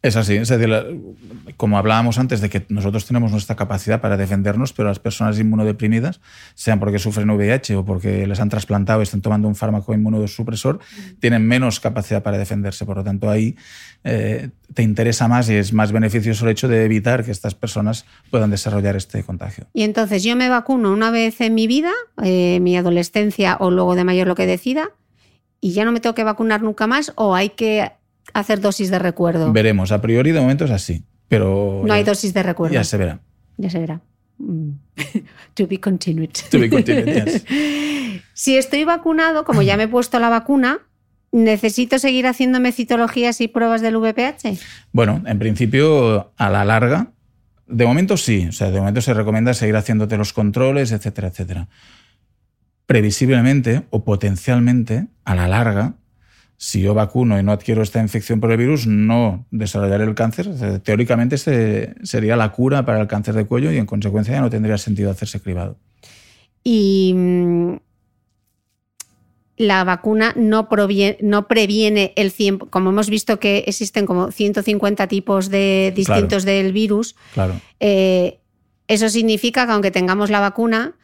Es así, es decir, como hablábamos antes de que nosotros tenemos nuestra capacidad para defendernos, pero las personas inmunodeprimidas, sean porque sufren VIH o porque les han trasplantado y están tomando un fármaco inmunosupresor, tienen menos capacidad para defenderse. Por lo tanto, ahí eh, te interesa más y es más beneficioso el hecho de evitar que estas personas puedan desarrollar este contagio. Y entonces yo me vacuno una vez en mi vida, eh, mi adolescencia o luego de mayor lo que decida, y ya no me tengo que vacunar nunca más o hay que hacer dosis de recuerdo? Veremos. A priori, de momento es así. Pero. No hay dosis de recuerdo. Ya se verá. Ya se verá. Mm. to be continued. To be continued, yes. Si estoy vacunado, como ya me he puesto la vacuna, ¿necesito seguir haciéndome citologías y pruebas del VPH? Bueno, en principio, a la larga, de momento sí. O sea, de momento se recomienda seguir haciéndote los controles, etcétera, etcétera. Previsiblemente o potencialmente, a la larga, si yo vacuno y no adquiero esta infección por el virus, no desarrollaré el cáncer. Teóricamente este sería la cura para el cáncer de cuello y en consecuencia ya no tendría sentido hacerse cribado. Y mm, la vacuna no, no previene el 100, como hemos visto que existen como 150 tipos de distintos del virus, claro. Eh, eso significa que aunque tengamos la vacuna,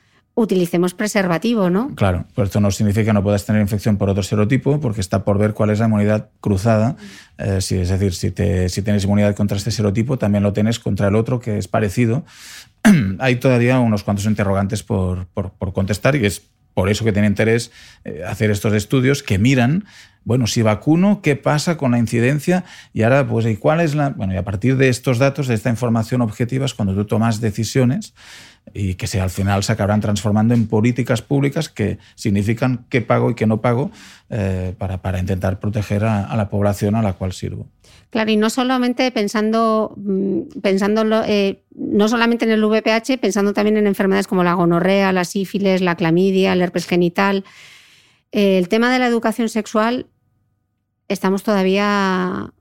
utilicemos preservativo, ¿no? Claro, pues esto no significa que no puedas tener infección por otro serotipo, porque está por ver cuál es la inmunidad cruzada. Eh, si, es decir, si, te, si tienes inmunidad contra este serotipo, también lo tienes contra el otro que es parecido. Hay todavía unos cuantos interrogantes por, por, por contestar y es por eso que tiene interés eh, hacer estos estudios que miran, bueno, si vacuno, ¿qué pasa con la incidencia? Y ahora, pues, ¿y cuál es la...? Bueno, y a partir de estos datos, de esta información objetiva, es cuando tú tomas decisiones y que se, al final se acabarán transformando en políticas públicas que significan qué pago y qué no pago eh, para, para, intentar proteger a, la población a la cual sirvo. Claro, y no solamente pensando, mm, pensando eh, no solamente en el VPH, pensando también en enfermedades como la gonorrea, la sífilis, la clamidia, el herpes genital. Eh, el tema de la educación sexual, ¿estamos todavía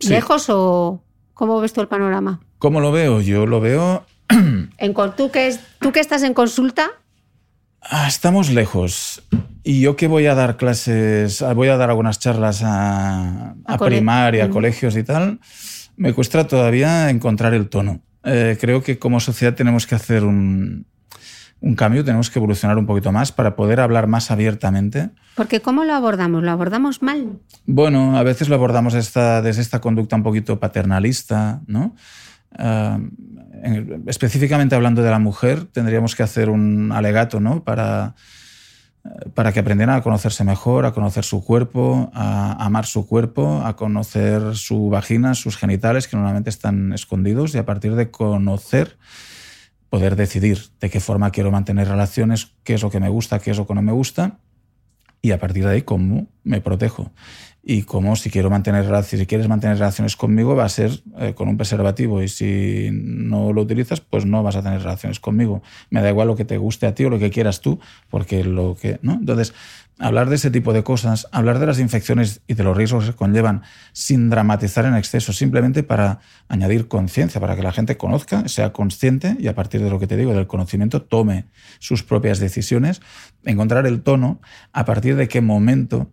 lejos o cómo ves tú el panorama? ¿Cómo lo veo? Yo lo veo en, ¿tú, que, ¿Tú que estás en consulta? Ah, estamos lejos. Y yo que voy a dar clases, ah, voy a dar algunas charlas a, primaria, a colegios y tal, me cuesta todavía encontrar el tono. Eh, creo que como sociedad tenemos que hacer un, cambio, tenemos que evolucionar un poquito más para poder hablar más abiertamente. Porque ¿cómo lo abordamos? ¿Lo abordamos mal? Bueno, a veces lo abordamos esta, desde esta conducta un poquito paternalista, ¿no? Ah, específicamente hablando de la mujer, tendríamos que hacer un alegato ¿no? para, para que aprendieran a conocerse mejor, a conocer su cuerpo, a amar su cuerpo, a conocer su vagina, sus genitales, que normalmente están escondidos, y a partir de conocer, poder decidir de qué forma quiero mantener relaciones, qué es lo que me gusta, qué es lo que no me gusta, y a partir de ahí cómo me protejo y como si quiero mantener si quieres mantener relaciones conmigo va a ser eh, con un preservativo y si no lo utilizas pues no vas a tener relaciones conmigo. Me da igual lo que te guste a ti o lo que quieras tú, porque lo que, ¿no? Entonces, hablar de ese tipo de cosas, hablar de las infecciones y de los riesgos que conllevan sin dramatizar en exceso, simplemente para añadir conciencia, para que la gente conozca, sea consciente y a partir de lo que te digo, del conocimiento, tome sus propias decisiones, encontrar el tono, a partir de qué momento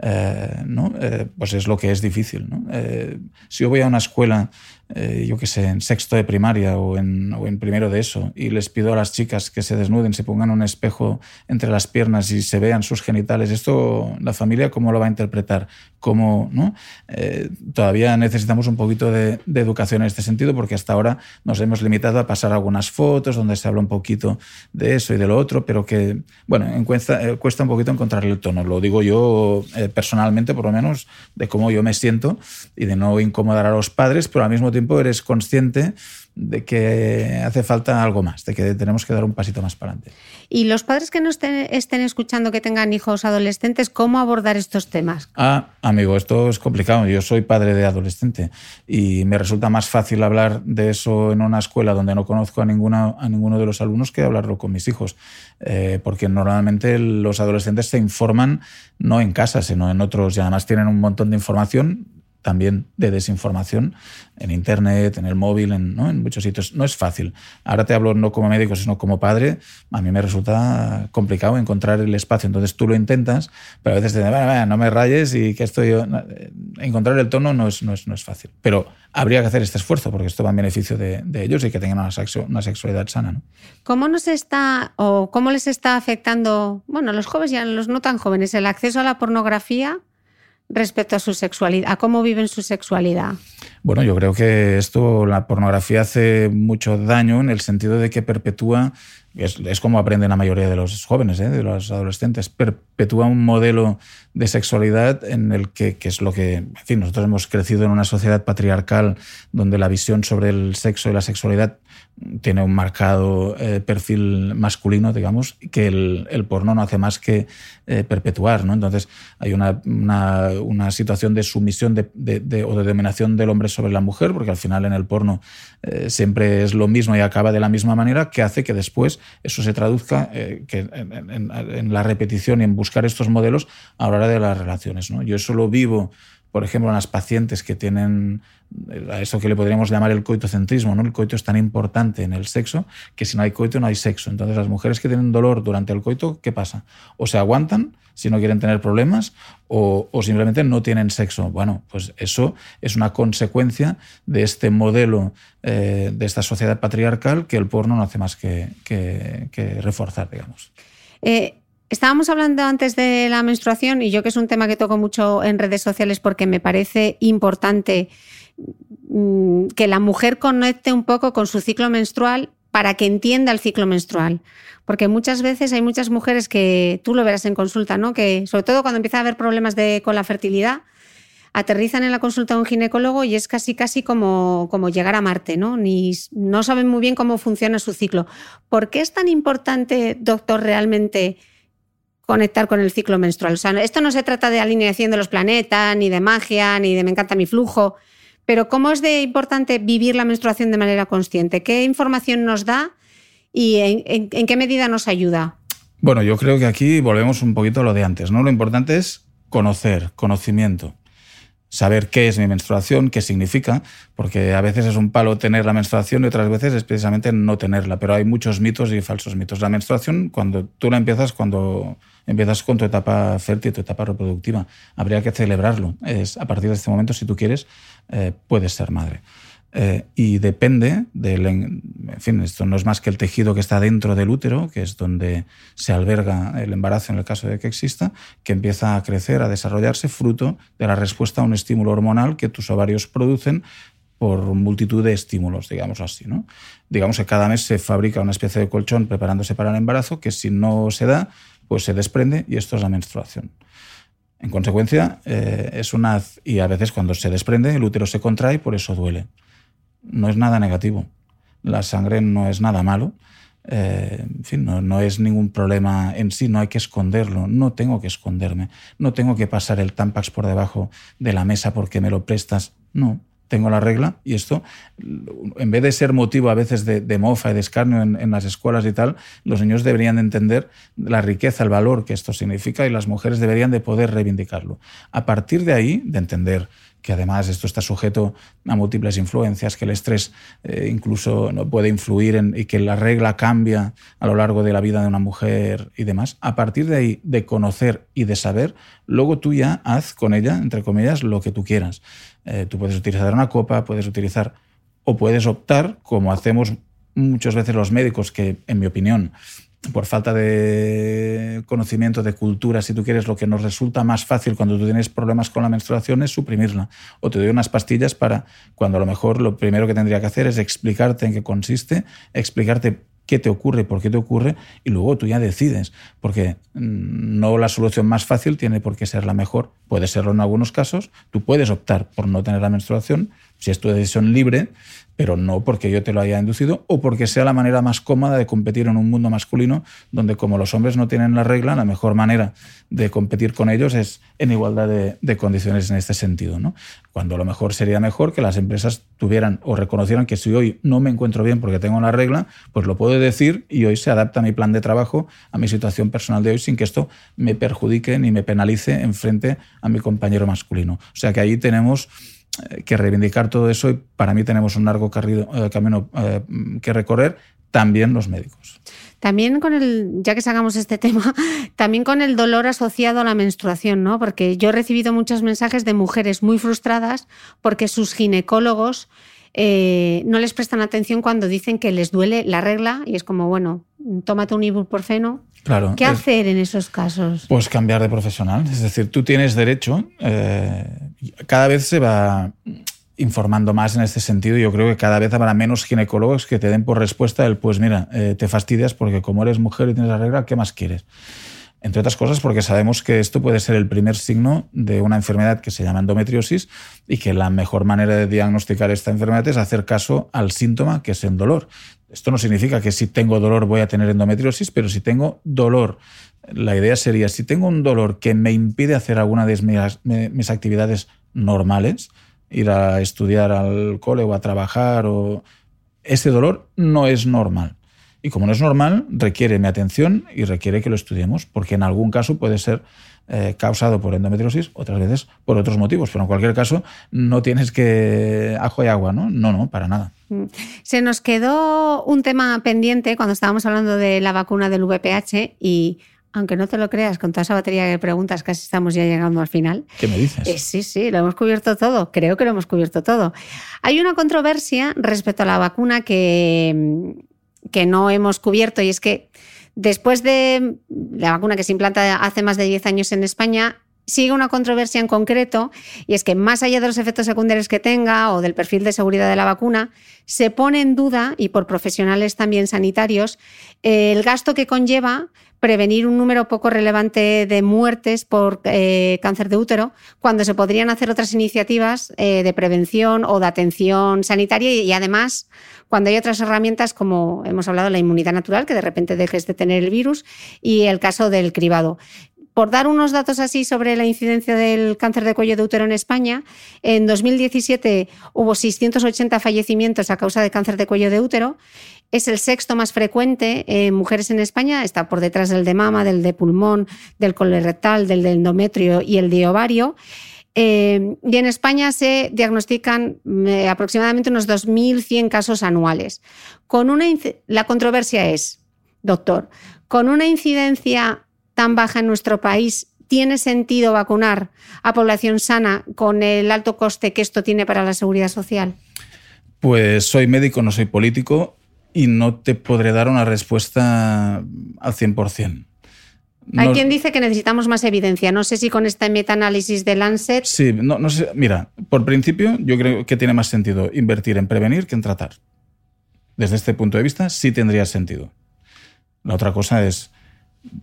eh, ¿no? Eh, pues es lo que es difícil. ¿no? Eh, si yo voy a una escuela, yo qué sé, en sexto de primaria o en, o en, primero de eso, y les pido a las chicas que se desnuden, se pongan un espejo entre las piernas y se vean sus genitales, esto la familia cómo lo va a interpretar? ¿Cómo, ¿no? todavía necesitamos un poquito de, de, educación en este sentido porque hasta ahora nos hemos limitado a pasar algunas fotos donde se habla un poquito de eso y de lo otro, pero que, bueno, cuesta, cuesta un poquito encontrarle el tono. Lo digo yo personalmente, por lo menos, de cómo yo me siento y de no incomodar a los padres, pero al mismo tiempo eres consciente de que hace falta algo más, de que tenemos que dar un pasito más para adelante. Y los padres que no estén, estén, escuchando que tengan hijos adolescentes, ¿cómo abordar estos temas? Ah, amigo, esto es complicado. Yo soy padre de adolescente y me resulta más fácil hablar de eso en una escuela donde no conozco a, ninguna, a ninguno de los alumnos que hablarlo con mis hijos. Eh, porque normalmente los adolescentes se informan no en casa, sino en otros y además tienen un montón de información también de desinformación en Internet, en el móvil, en, ¿no? en, muchos sitios. No es fácil. Ahora te hablo no como médico, sino como padre. A mí me resulta complicado encontrar el espacio. Entonces tú lo intentas, pero a veces te dicen, no me rayes y que estoy... Encontrar el tono no es, no, es, no es fácil. Pero habría que hacer este esfuerzo porque esto va en beneficio de, ellos y que tengan una, una sexualidad sana. ¿no? ¿Cómo nos está o cómo les está afectando, bueno, a los jóvenes y a los no tan jóvenes, el acceso a la pornografía respecto a su sexualidad, a cómo viven su sexualidad? Bueno, yo creo que esto, la pornografía hace mucho daño en el sentido de que perpetúa, es, como aprenden la mayoría de los jóvenes, ¿eh? de los adolescentes, perpetúa un modelo de sexualidad en el que, que, es lo que, en fin, nosotros hemos crecido en una sociedad patriarcal donde la visión sobre el sexo y la sexualidad tiene un marcado eh, perfil masculino, digamos, que el, el, porno no hace más que eh, perpetuar. ¿no? Entonces hay una, una, una situación de sumisión de, de, o de dominación del hombre sobre la mujer, porque al final en el porno eh, siempre es lo mismo y acaba de la misma manera, que hace que después eso se traduzca que en, en, la repetición y en buscar estos modelos a la hora de las relaciones. ¿no? Yo eso lo vivo por ejemplo, en las pacientes que tienen a eso que le podríamos llamar el coitocentrismo, ¿no? El coito es tan importante en el sexo que si no hay coito no hay sexo. Entonces, las mujeres que tienen dolor durante el coito, ¿qué pasa? O se aguantan si no quieren tener problemas o, simplemente no tienen sexo. Bueno, pues eso es una consecuencia de este modelo eh, de esta sociedad patriarcal que el porno no hace más que, reforzar, digamos. Eh, Estábamos hablando antes de la menstruación y yo que es un tema que toco mucho en redes sociales porque me parece importante mm, que la mujer conecte un poco con su ciclo menstrual para que entienda el ciclo menstrual. Porque muchas veces hay muchas mujeres que tú lo verás en consulta, ¿no? Que sobre todo cuando empieza a haber problemas con la fertilidad, aterrizan en la consulta de un ginecólogo y es casi casi como, como llegar a Marte, ¿no? Ni, no saben muy bien cómo funciona su ciclo. ¿Por qué es tan importante, doctor, realmente conectar con el ciclo menstrual. O sea, esto no se trata de alineación de los planetas, ni de magia, ni de me encanta mi flujo, pero ¿cómo es de importante vivir la menstruación de manera consciente? ¿Qué información nos da y en, qué medida nos ayuda? Bueno, yo creo que aquí volvemos un poquito a lo de antes, ¿no? Lo importante es conocer, conocimiento saber qué es mi menstruación, qué significa, porque a veces es un palo tener la menstruación y otras veces es precisamente no tenerla, pero hay muchos mitos y falsos mitos. La menstruación, cuando tú la empiezas, cuando empiezas con tu etapa fértil, tu etapa reproductiva, habría que celebrarlo. Es, a partir de este momento, si tú quieres, eh, puedes ser madre. Eh, y depende del. En fin, esto no es más que el tejido que está dentro del útero, que es donde se alberga el embarazo en el caso de que exista, que empieza a crecer, a desarrollarse, fruto de la respuesta a un estímulo hormonal que tus ovarios producen por multitud de estímulos, digamos así. ¿no? Digamos que cada mes se fabrica una especie de colchón preparándose para el embarazo, que si no se da, pues se desprende y esto es la menstruación. En consecuencia, eh, es una. Y a veces cuando se desprende, el útero se contrae y por eso duele no es nada negativo. La sangre no es nada malo. Eh, en fin, no, es ningún problema en sí, no hay que esconderlo, no tengo que esconderme, no tengo que pasar el Tampax por debajo de la mesa porque me lo prestas, no, tengo la regla y esto, en vez de ser motivo a veces de, mofa y de escarnio en, en, las escuelas y tal, los niños deberían de entender la riqueza, el valor que esto significa y las mujeres deberían de poder reivindicarlo. A partir de ahí, de entender que además esto está sujeto a múltiples influencias, que el estrés eh, incluso no puede influir en, y que la regla cambia a lo largo de la vida de una mujer y demás. A partir de ahí, de conocer y de saber, luego tú ya haz con ella, entre comillas, lo que tú quieras. Eh, tú puedes utilizar una copa, puedes utilizar o puedes optar, como hacemos muchas veces los médicos, que en mi opinión por falta de conocimiento, de cultura, si tú quieres, lo que nos resulta más fácil cuando tú tienes problemas con la menstruación es suprimirla. O te doy unas pastillas para cuando a lo mejor lo primero que tendría que hacer es explicarte en qué consiste, explicarte qué te ocurre, por qué te ocurre, y luego tú ya decides, porque mm, no la solución más fácil tiene por qué ser la mejor. Puede serlo en algunos casos, tú puedes optar por no tener la menstruación, si es tu decisión libre, pero no porque yo te lo haya inducido o porque sea la manera más cómoda de competir en un mundo masculino donde como los hombres no tienen la regla, la mejor manera de competir con ellos es en igualdad de, condiciones en este sentido. ¿no? Cuando a lo mejor sería mejor que las empresas tuvieran o reconocieran que si hoy no me encuentro bien porque tengo la regla, pues lo puedo decir y hoy se adapta mi plan de trabajo a mi situación personal de hoy sin que esto me perjudique ni me penalice en frente a mi compañero masculino. O sea que ahí tenemos que reivindicar todo eso y para mí tenemos un largo eh, camino eh, que recorrer, también los médicos. También con el, ya que sacamos este tema, también con el dolor asociado a la menstruación, ¿no? Porque yo he recibido muchos mensajes de mujeres muy frustradas porque sus ginecólogos no les prestan atención cuando dicen que les duele la regla y es como, bueno, tómate un ibuprofeno. Claro. ¿Qué hacer en esos casos? Pues cambiar de profesional. Es decir, tú tienes derecho, eh, cada vez se va informando más en este sentido. Yo creo que cada vez habrá menos ginecólogos que te den por respuesta el, pues mira, eh, te fastidias porque como eres mujer y tienes la regla, ¿qué más quieres? Entre otras cosas porque sabemos que esto puede ser el primer signo de una enfermedad que se llama endometriosis y que la mejor manera de diagnosticar esta enfermedad es hacer caso al síntoma que es el dolor. Esto no significa que si tengo dolor voy a tener endometriosis, pero si tengo dolor, la idea sería, si tengo un dolor que me impide hacer alguna de mis, actividades normales, ir a estudiar al cole o a trabajar, o ese dolor no es normal. Y como no es normal, requiere mi atención y requiere que lo estudiemos, porque en algún caso puede ser eh, causado por endometriosis, otras veces por otros motivos. Pero en cualquier caso, no tienes que ajo y agua, ¿no? No, no, para nada. Mm. Se nos quedó un tema pendiente cuando estábamos hablando de la vacuna del VPH y aunque no te lo creas, con toda esa batería de preguntas casi estamos ya llegando al final. ¿Qué me dices? Eh, sí, sí, lo hemos cubierto todo. Creo que lo hemos cubierto todo. Hay una controversia respecto a la vacuna que, que no hemos cubierto y es que Después de la vacuna que se implanta hace más de 10 años en España, sigue una controversia en concreto y es que más allá de los efectos secundarios que tenga o del perfil de seguridad de la vacuna, se pone en duda, y por profesionales también sanitarios, el gasto que conlleva prevenir un número poco relevante de muertes por eh, cáncer de útero, cuando se podrían hacer otras iniciativas eh, de prevención o de atención sanitaria y, además cuando hay otras herramientas como hemos hablado la inmunidad natural, que de repente dejes de tener el virus, y el caso del cribado. Por dar unos datos así sobre la incidencia del cáncer de cuello de útero en España, en 2017 hubo 680 fallecimientos a causa de cáncer de cuello de útero es el sexto más frecuente en mujeres en España, está por detrás del de mama, del de pulmón, del colorectal, del de endometrio y el de ovario. Eh, y en España se diagnostican eh, aproximadamente unos 2.100 casos anuales. Con una la controversia es, doctor, con una incidencia tan baja en nuestro país, ¿tiene sentido vacunar a población sana con el alto coste que esto tiene para la seguridad social? Pues soy médico, no soy político y no te podré dar una respuesta al 100%. Hay quien dice que necesitamos más evidencia. No sé si con este metaanálisis de Lancet. Sí, no, no sé. Mira, por principio, yo creo que tiene más sentido invertir en prevenir que en tratar. Desde este punto de vista, sí tendría sentido. La otra cosa es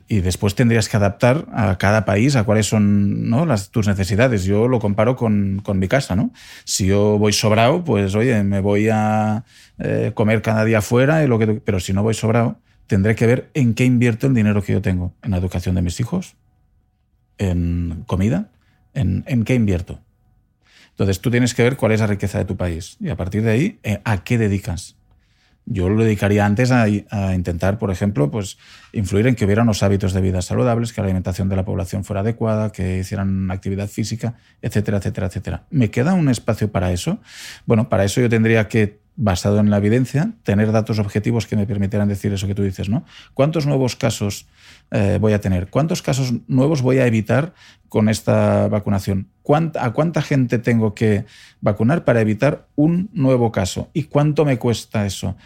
y después tendrías que adaptar a cada país a cuáles son ¿no? las, tus necesidades. Yo lo comparo con, con, mi casa, ¿no? Si yo voy sobrado, pues oye, me voy a eh, comer cada día fuera, y lo que, pero si no voy sobrado, tendré que ver en qué invierto el dinero que yo tengo. ¿En la educación de mis hijos? ¿En comida? ¿En, en qué invierto? Entonces tú tienes que ver cuál es la riqueza de tu país y a partir de ahí, eh, ¿a qué dedicas? Yo lo dedicaría antes a, intentar, por ejemplo, pues influir en que hubiera unos hábitos de vida saludables, que la alimentación de la población fuera adecuada, que hicieran actividad física, etcétera, etcétera, etcétera. ¿Me queda un espacio para eso? Bueno, para eso yo tendría que basado en la evidencia, tener datos objetivos que me permitieran decir eso que tú dices, ¿no? ¿Cuántos nuevos casos eh, voy a tener? ¿Cuántos casos nuevos voy a evitar con esta vacunación? ¿A cuánta gente tengo que vacunar para evitar un nuevo caso? ¿Y cuánto me cuesta eso?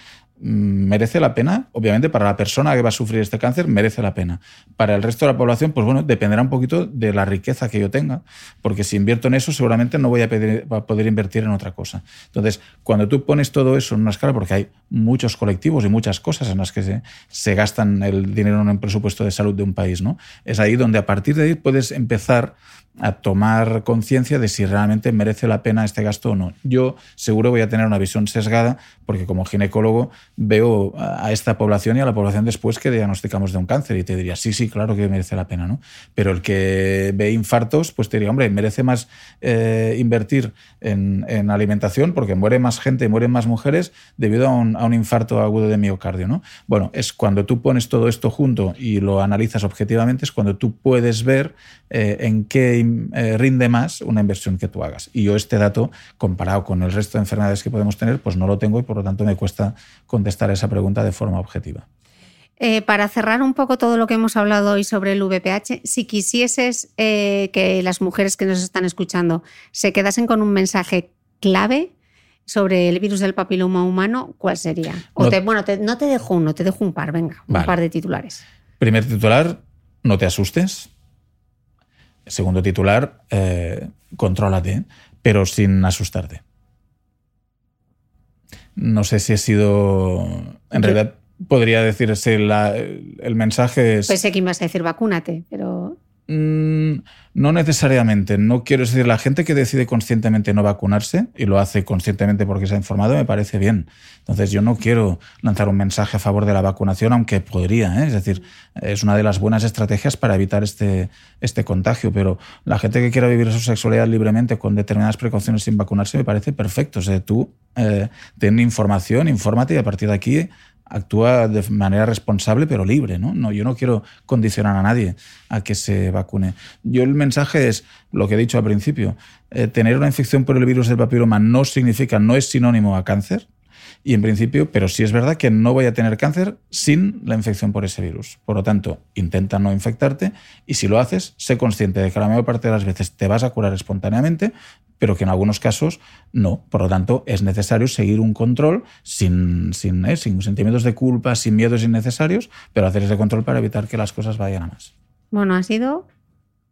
Mm, merece la pena, obviamente para la persona que va a sufrir este cáncer merece la pena. Para el resto de la población, pues bueno, dependerá un poquito de la riqueza que yo tenga, porque si invierto en eso seguramente no voy a, poder invertir en otra cosa. Entonces, cuando tú pones todo eso en una escala, porque hay muchos colectivos y muchas cosas en las que se, se gastan el dinero en un presupuesto de salud de un país, ¿no? Es ahí donde a partir de ahí puedes empezar a tomar conciencia de si realmente merece la pena este gasto o no. Yo seguro voy a tener una visión sesgada porque como ginecólogo veo a esta población y a la población después que diagnosticamos de un cáncer y te diría, sí, sí, claro que merece la pena, ¿no? Pero el que ve infartos, pues te diría, hombre, merece más eh, invertir en, alimentación porque muere más gente, mueren más mujeres debido a un, infarto agudo de miocardio, ¿no? Bueno, es cuando tú pones todo esto junto y lo analizas objetivamente, es cuando tú puedes ver eh, en qué eh, rinde más una inversión que tú hagas. Y yo este dato, comparado con el resto de enfermedades que podemos tener, pues no lo tengo y por lo tanto me cuesta contestar esa pregunta de forma objetiva. Eh, para cerrar un poco todo lo que hemos hablado hoy sobre el VPH, si quisieses que las mujeres que nos están escuchando se quedasen con un mensaje clave sobre el virus del papiloma humano, ¿cuál sería? O bueno, no te dejo uno, te dejo un par, venga, un par de titulares. Primer titular, no te asustes. Segundo titular, eh, contrólate, pero sin asustarte. No sé si he sido. En realidad, podría decirse el mensaje. Es, Pensé que ibas a decir vacúnate, pero. Mm, no necesariamente. No quiero decir, la gente que decide conscientemente no vacunarse y lo hace conscientemente porque se ha informado, me parece bien. Entonces, yo no quiero lanzar un mensaje a favor de la vacunación, aunque podría. ¿eh? Es decir, es una de las buenas estrategias para evitar este, este contagio. Pero la gente que quiera vivir su sexualidad libremente con determinadas precauciones sin vacunarse, me parece perfecto. O sea, tú eh, ten información, infórmate y a partir de aquí actúa de manera responsable pero libre. ¿no? No, yo no quiero condicionar a nadie a que se vacune. Yo el mensaje es lo que he dicho al principio. Eh, tener una infección por el virus del papiloma no significa, no es sinónimo a cáncer. Y en principio, pero sí es verdad que no voy a tener cáncer sin la infección por ese virus. Por lo tanto, intenta no infectarte y si lo haces, sé consciente de que la mayor parte de las veces te vas a curar espontáneamente, pero que en algunos casos no. Por lo tanto, es necesario seguir un control sin, sin, eh, sin sentimientos de culpa, sin miedos innecesarios, pero hacer ese control para evitar que las cosas vayan a más. Bueno, ha sido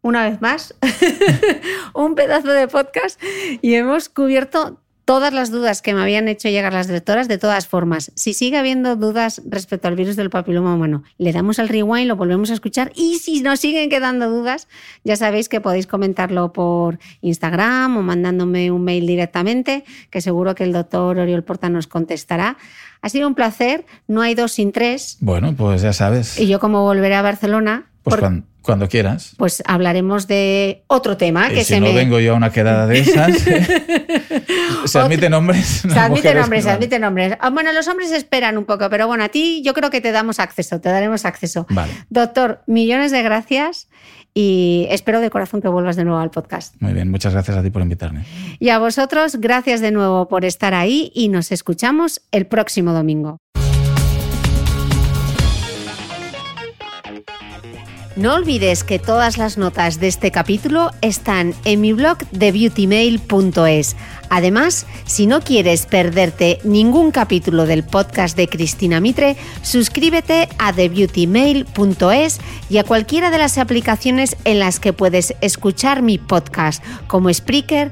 una vez más un pedazo de podcast y hemos cubierto todas las dudas que me habían hecho llegar las directoras, de todas formas. Si sigue habiendo dudas respecto al virus del papiloma humano, le damos al rewind, lo volvemos a escuchar y si nos siguen quedando dudas, ya sabéis que podéis comentarlo por Instagram o mandándome un mail directamente, que seguro que el doctor Oriol Porta nos contestará. Ha sido un placer, no hay dos sin tres. Bueno, pues ya sabes. Y yo como volveré a Barcelona... Pues cuando, cuando, quieras. Pues hablaremos de otro tema. Y que si se no me... vengo yo a una quedada de esas... ¿Se admiten hombres? Se admiten hombres, se admiten hombres. Bueno, los hombres esperan un poco, pero bueno, a ti yo creo que te damos acceso, te daremos acceso. Vale. Doctor, millones de gracias y espero de corazón que vuelvas de nuevo al podcast. Muy bien, muchas gracias a ti por invitarme. Y a vosotros, gracias de nuevo por estar ahí y nos escuchamos el próximo domingo. No olvides que todas las notas de este capítulo están en mi blog de beautymail.es. Además, si no quieres perderte ningún capítulo del podcast de Cristina Mitre, suscríbete a thebeautymail.es y a cualquiera de las aplicaciones en las que puedes escuchar mi podcast, como Spreaker,